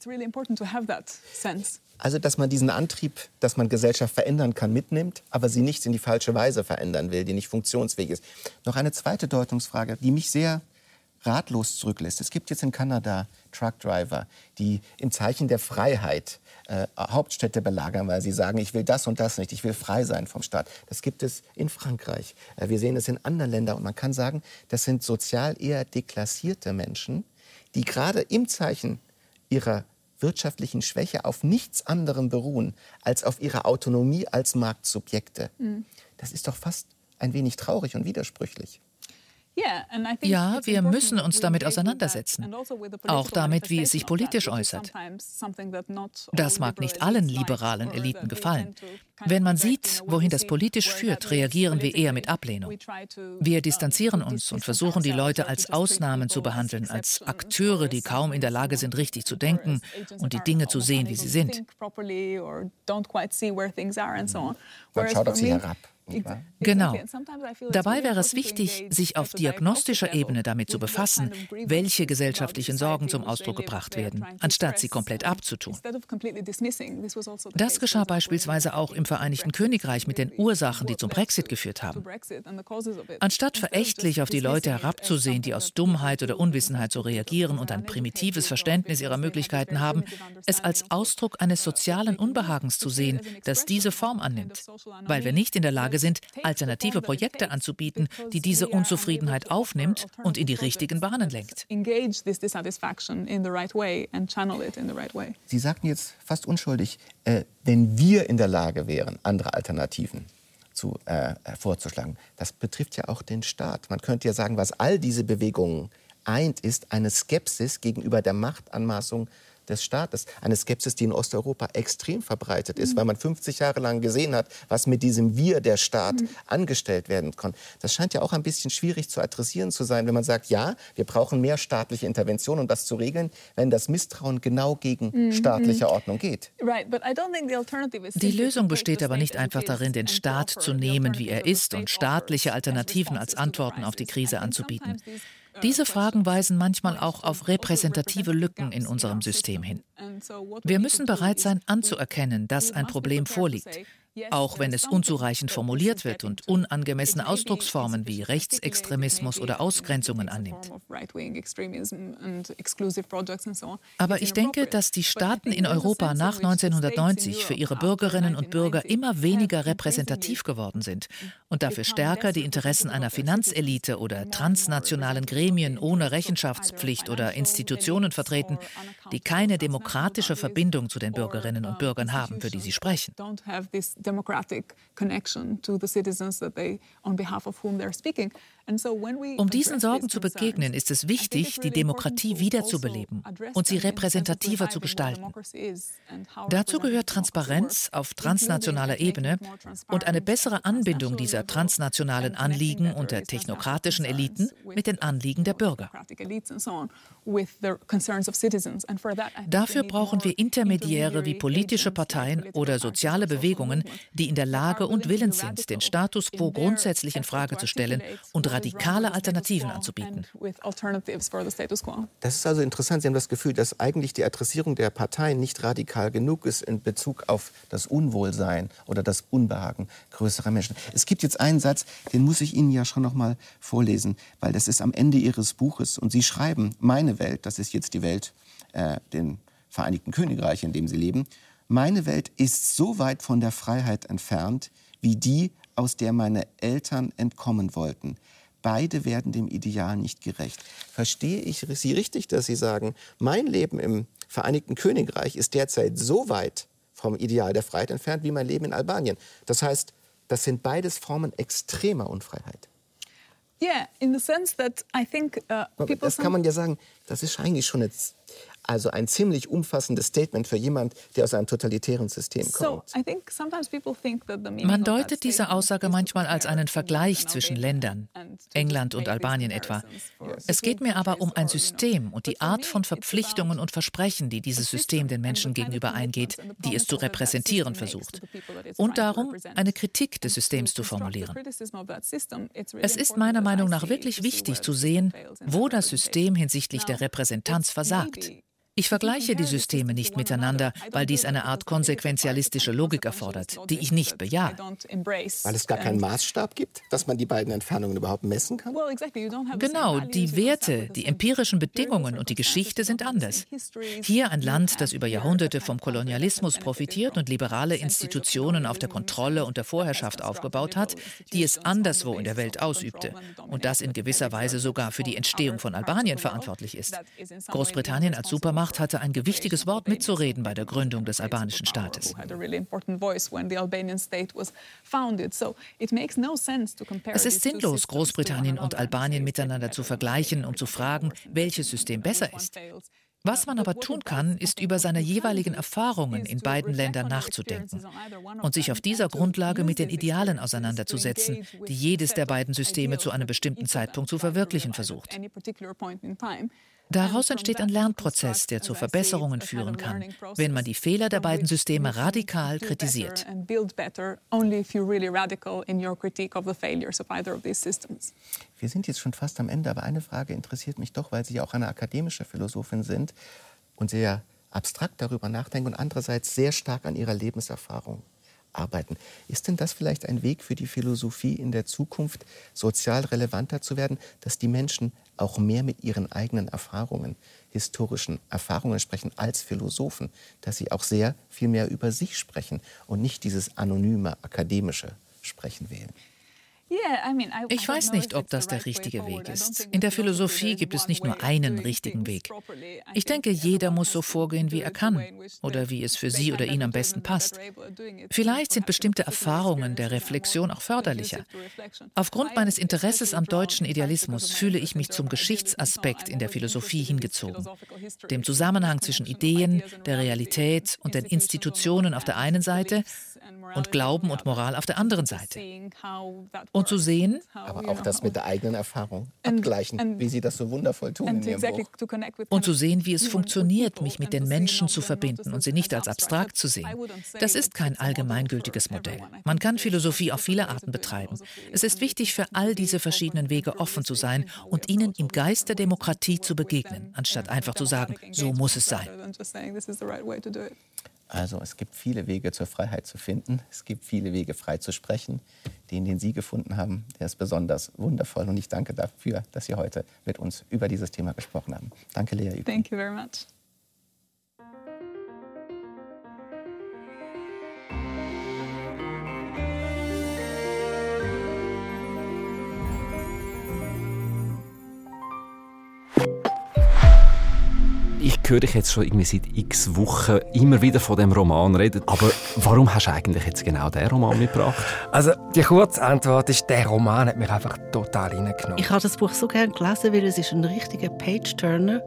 Also, dass man diesen Antrieb, dass man Gesellschaft verändern kann, mitnimmt, aber sie nicht in die falsche Weise verändern will, die nicht funktionsfähig ist. Noch eine zweite Deutungsfrage, die mich sehr ratlos zurücklässt. Es gibt jetzt in Kanada Truckdriver, die im Zeichen der Freiheit äh, Hauptstädte belagern, weil sie sagen, ich will das und das nicht, ich will frei sein vom Staat. Das gibt es in Frankreich. Äh, wir sehen es in anderen Ländern und man kann sagen, das sind sozial eher deklassierte Menschen, die gerade im Zeichen ihrer wirtschaftlichen Schwäche auf nichts anderem beruhen als auf ihrer Autonomie als Marktsubjekte. Mhm. Das ist doch fast ein wenig traurig und widersprüchlich. Ja, wir müssen uns damit auseinandersetzen, also auch damit, wie es sich politisch äußert. Das mag nicht allen liberalen Eliten gefallen. Wenn man sieht, wohin das politisch führt, reagieren wir eher mit Ablehnung. Wir distanzieren uns und versuchen, die Leute als Ausnahmen zu behandeln, als Akteure, die kaum in der Lage sind, richtig zu denken und die Dinge zu sehen, wie sie sind. Man schaut auf sie herab. Genau. Dabei wäre es wichtig, sich auf diagnostischer Ebene damit zu befassen, welche gesellschaftlichen Sorgen zum Ausdruck gebracht werden, anstatt sie komplett abzutun. Also das geschah beispielsweise auch im Vereinigten Königreich mit den Ursachen, die zum Brexit geführt haben. Anstatt verächtlich auf die Leute herabzusehen, die aus Dummheit oder Unwissenheit so reagieren und ein primitives Verständnis ihrer Möglichkeiten haben, es als Ausdruck eines sozialen Unbehagens zu sehen, das diese Form annimmt, weil wir nicht in der Lage Lage sind, alternative Projekte anzubieten, die diese Unzufriedenheit aufnimmt und in die richtigen Bahnen lenkt. Sie sagten jetzt fast unschuldig, äh, wenn wir in der Lage wären, andere Alternativen zu, äh, vorzuschlagen. Das betrifft ja auch den Staat. Man könnte ja sagen, was all diese Bewegungen eint, ist eine Skepsis gegenüber der Machtanmaßung des Staates. Eine Skepsis, die in Osteuropa extrem verbreitet ist, mhm. weil man 50 Jahre lang gesehen hat, was mit diesem Wir, der Staat, mhm. angestellt werden kann. Das scheint ja auch ein bisschen schwierig zu adressieren zu sein, wenn man sagt, ja, wir brauchen mehr staatliche Intervention, um das zu regeln, wenn das Misstrauen genau gegen mhm. staatliche. Ordnung geht. Die Lösung besteht aber nicht einfach darin, den Staat zu nehmen, wie er ist, und staatliche Alternativen als Antworten auf die Krise anzubieten. Diese Fragen weisen manchmal auch auf repräsentative Lücken in unserem System hin. Wir müssen bereit sein anzuerkennen, dass ein Problem vorliegt auch wenn es unzureichend formuliert wird und unangemessene Ausdrucksformen wie Rechtsextremismus oder Ausgrenzungen annimmt. Aber ich denke, dass die Staaten in Europa nach 1990 für ihre Bürgerinnen und Bürger immer weniger repräsentativ geworden sind und dafür stärker die Interessen einer Finanzelite oder transnationalen Gremien ohne Rechenschaftspflicht oder Institutionen vertreten, die keine demokratische Verbindung zu den Bürgerinnen und Bürgern haben, für die sie sprechen democratic connection to the citizens that they, on behalf of whom they're speaking. Um diesen Sorgen zu begegnen, ist es wichtig, die Demokratie wiederzubeleben und sie repräsentativer zu gestalten. Dazu gehört Transparenz auf transnationaler Ebene und eine bessere Anbindung dieser transnationalen Anliegen und der technokratischen Eliten mit den Anliegen der Bürger. Dafür brauchen wir Intermediäre wie politische Parteien oder soziale Bewegungen, die in der Lage und willens sind, den Status quo grundsätzlich in Frage zu stellen und radikale Alternativen anzubieten. Das ist also interessant. Sie haben das Gefühl, dass eigentlich die Adressierung der Parteien nicht radikal genug ist in Bezug auf das Unwohlsein oder das Unbehagen größerer Menschen. Es gibt jetzt einen Satz, den muss ich Ihnen ja schon noch mal vorlesen, weil das ist am Ende Ihres Buches. Und Sie schreiben, meine Welt, das ist jetzt die Welt, äh, den Vereinigten Königreich, in dem Sie leben, meine Welt ist so weit von der Freiheit entfernt, wie die, aus der meine Eltern entkommen wollten. Beide werden dem Ideal nicht gerecht. Verstehe ich Sie richtig, dass Sie sagen, mein Leben im Vereinigten Königreich ist derzeit so weit vom Ideal der Freiheit entfernt wie mein Leben in Albanien? Das heißt, das sind beides Formen extremer Unfreiheit. Yeah, in the sense that I think uh, people. Das kann man ja sagen. Das ist eigentlich schon jetzt also ein ziemlich umfassendes Statement für jemand, der aus einem totalitären System kommt. Man deutet diese Aussage manchmal als einen Vergleich zwischen Ländern, England und Albanien etwa. Es geht mir aber um ein System und die Art von Verpflichtungen und Versprechen, die dieses System den Menschen gegenüber eingeht, die es zu repräsentieren versucht. Und darum, eine Kritik des Systems zu formulieren. Es ist meiner Meinung nach wirklich wichtig zu sehen, wo das System hinsichtlich der Repräsentanz versagt. Ich vergleiche die Systeme nicht miteinander, weil dies eine Art konsequenzialistische Logik erfordert, die ich nicht bejahe. Weil es gar keinen Maßstab gibt, dass man die beiden Entfernungen überhaupt messen kann? Genau, die Werte, die empirischen Bedingungen und die Geschichte sind anders. Hier ein Land, das über Jahrhunderte vom Kolonialismus profitiert und liberale Institutionen auf der Kontrolle und der Vorherrschaft aufgebaut hat, die es anderswo in der Welt ausübte und das in gewisser Weise sogar für die Entstehung von Albanien verantwortlich ist. Großbritannien als Supermacht Macht hatte ein gewichtiges Wort mitzureden bei der Gründung des albanischen Staates. Es ist sinnlos, Großbritannien und Albanien miteinander zu vergleichen und zu fragen, welches System besser ist. Was man aber tun kann, ist über seine jeweiligen Erfahrungen in beiden Ländern nachzudenken und sich auf dieser Grundlage mit den Idealen auseinanderzusetzen, die jedes der beiden Systeme zu einem bestimmten Zeitpunkt zu verwirklichen versucht. Daraus entsteht ein Lernprozess, der zu Verbesserungen führen kann, wenn man die Fehler der beiden Systeme radikal kritisiert. Wir sind jetzt schon fast am Ende, aber eine Frage interessiert mich doch, weil Sie ja auch eine akademische Philosophin sind und sehr abstrakt darüber nachdenken und andererseits sehr stark an Ihrer Lebenserfahrung arbeiten. Ist denn das vielleicht ein Weg für die Philosophie in der Zukunft, sozial relevanter zu werden, dass die Menschen auch mehr mit ihren eigenen Erfahrungen, historischen Erfahrungen sprechen als Philosophen, dass sie auch sehr viel mehr über sich sprechen und nicht dieses anonyme akademische Sprechen wählen? Ich weiß nicht, ob das der richtige Weg ist. In der Philosophie gibt es nicht nur einen richtigen Weg. Ich denke, jeder muss so vorgehen, wie er kann oder wie es für sie oder ihn am besten passt. Vielleicht sind bestimmte Erfahrungen der Reflexion auch förderlicher. Aufgrund meines Interesses am deutschen Idealismus fühle ich mich zum Geschichtsaspekt in der Philosophie hingezogen. Dem Zusammenhang zwischen Ideen, der Realität und den Institutionen auf der einen Seite und Glauben und Moral auf der anderen Seite. Und zu sehen, aber auch das mit der eigenen Erfahrung abgleichen, wie Sie das so wundervoll tun in Ihrem Buch. Und zu sehen, wie es funktioniert, mich mit den Menschen zu verbinden und sie nicht als abstrakt zu sehen. Das ist kein allgemeingültiges Modell. Man kann Philosophie auf viele Arten betreiben. Es ist wichtig, für all diese verschiedenen Wege offen zu sein und ihnen im Geist der Demokratie zu begegnen, anstatt einfach zu sagen, so muss es sein. Also es gibt viele Wege zur Freiheit zu finden. Es gibt viele Wege frei zu sprechen. Den, den Sie gefunden haben, der ist besonders wundervoll. Und ich danke dafür, dass Sie heute mit uns über dieses Thema gesprochen haben. Danke, Lea Üben. Thank you very much. Höre dich jetzt schon irgendwie seit x Wochen immer wieder von dem Roman reden. Aber warum hast du eigentlich jetzt genau den Roman mitgebracht? Also die kurze Antwort ist, der Roman hat mich einfach total reingenommen. Ich habe das Buch so gerne gelesen, weil es ist ein richtiger Page-Turner.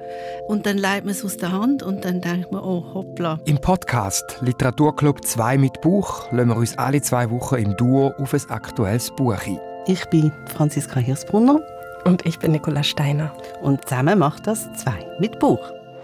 Und dann leitet man es aus der Hand und dann denkt man, oh hoppla. Im Podcast Literaturclub 2 mit Buch lassen wir uns alle zwei Wochen im Duo auf ein aktuelles Buch ein. Ich bin Franziska Hirsbrunner. Und ich bin Nicola Steiner. Und zusammen macht das zwei mit Buch.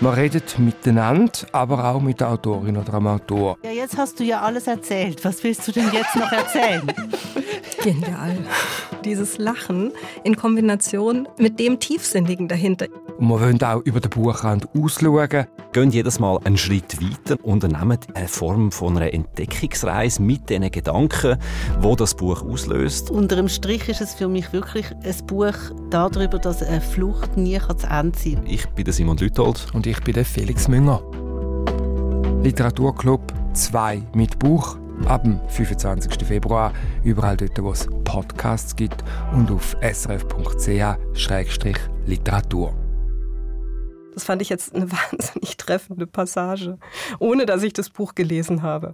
Man redet miteinander, aber auch mit der Autorin oder dem Autor. Ja, jetzt hast du ja alles erzählt. Was willst du denn jetzt noch erzählen? Genial. dieses Lachen in Kombination mit dem Tiefsinnigen dahinter. Und wir wollen auch über den Buchrand ausschauen. Gehen jedes Mal einen Schritt weiter und nehmen eine Form von einer Entdeckungsreise mit den Gedanken, wo das Buch auslöst. Unter dem Strich ist es für mich wirklich ein Buch darüber, dass eine Flucht nie zu Ende sein kann. Ich bin Simon Lüthold. Und ich bin Felix Münger. Literaturclub 2 mit Buch ab dem 25. Februar überall dort, wo es Podcasts gibt und auf srf.ch-literatur. Das fand ich jetzt eine wahnsinnig treffende Passage, ohne dass ich das Buch gelesen habe.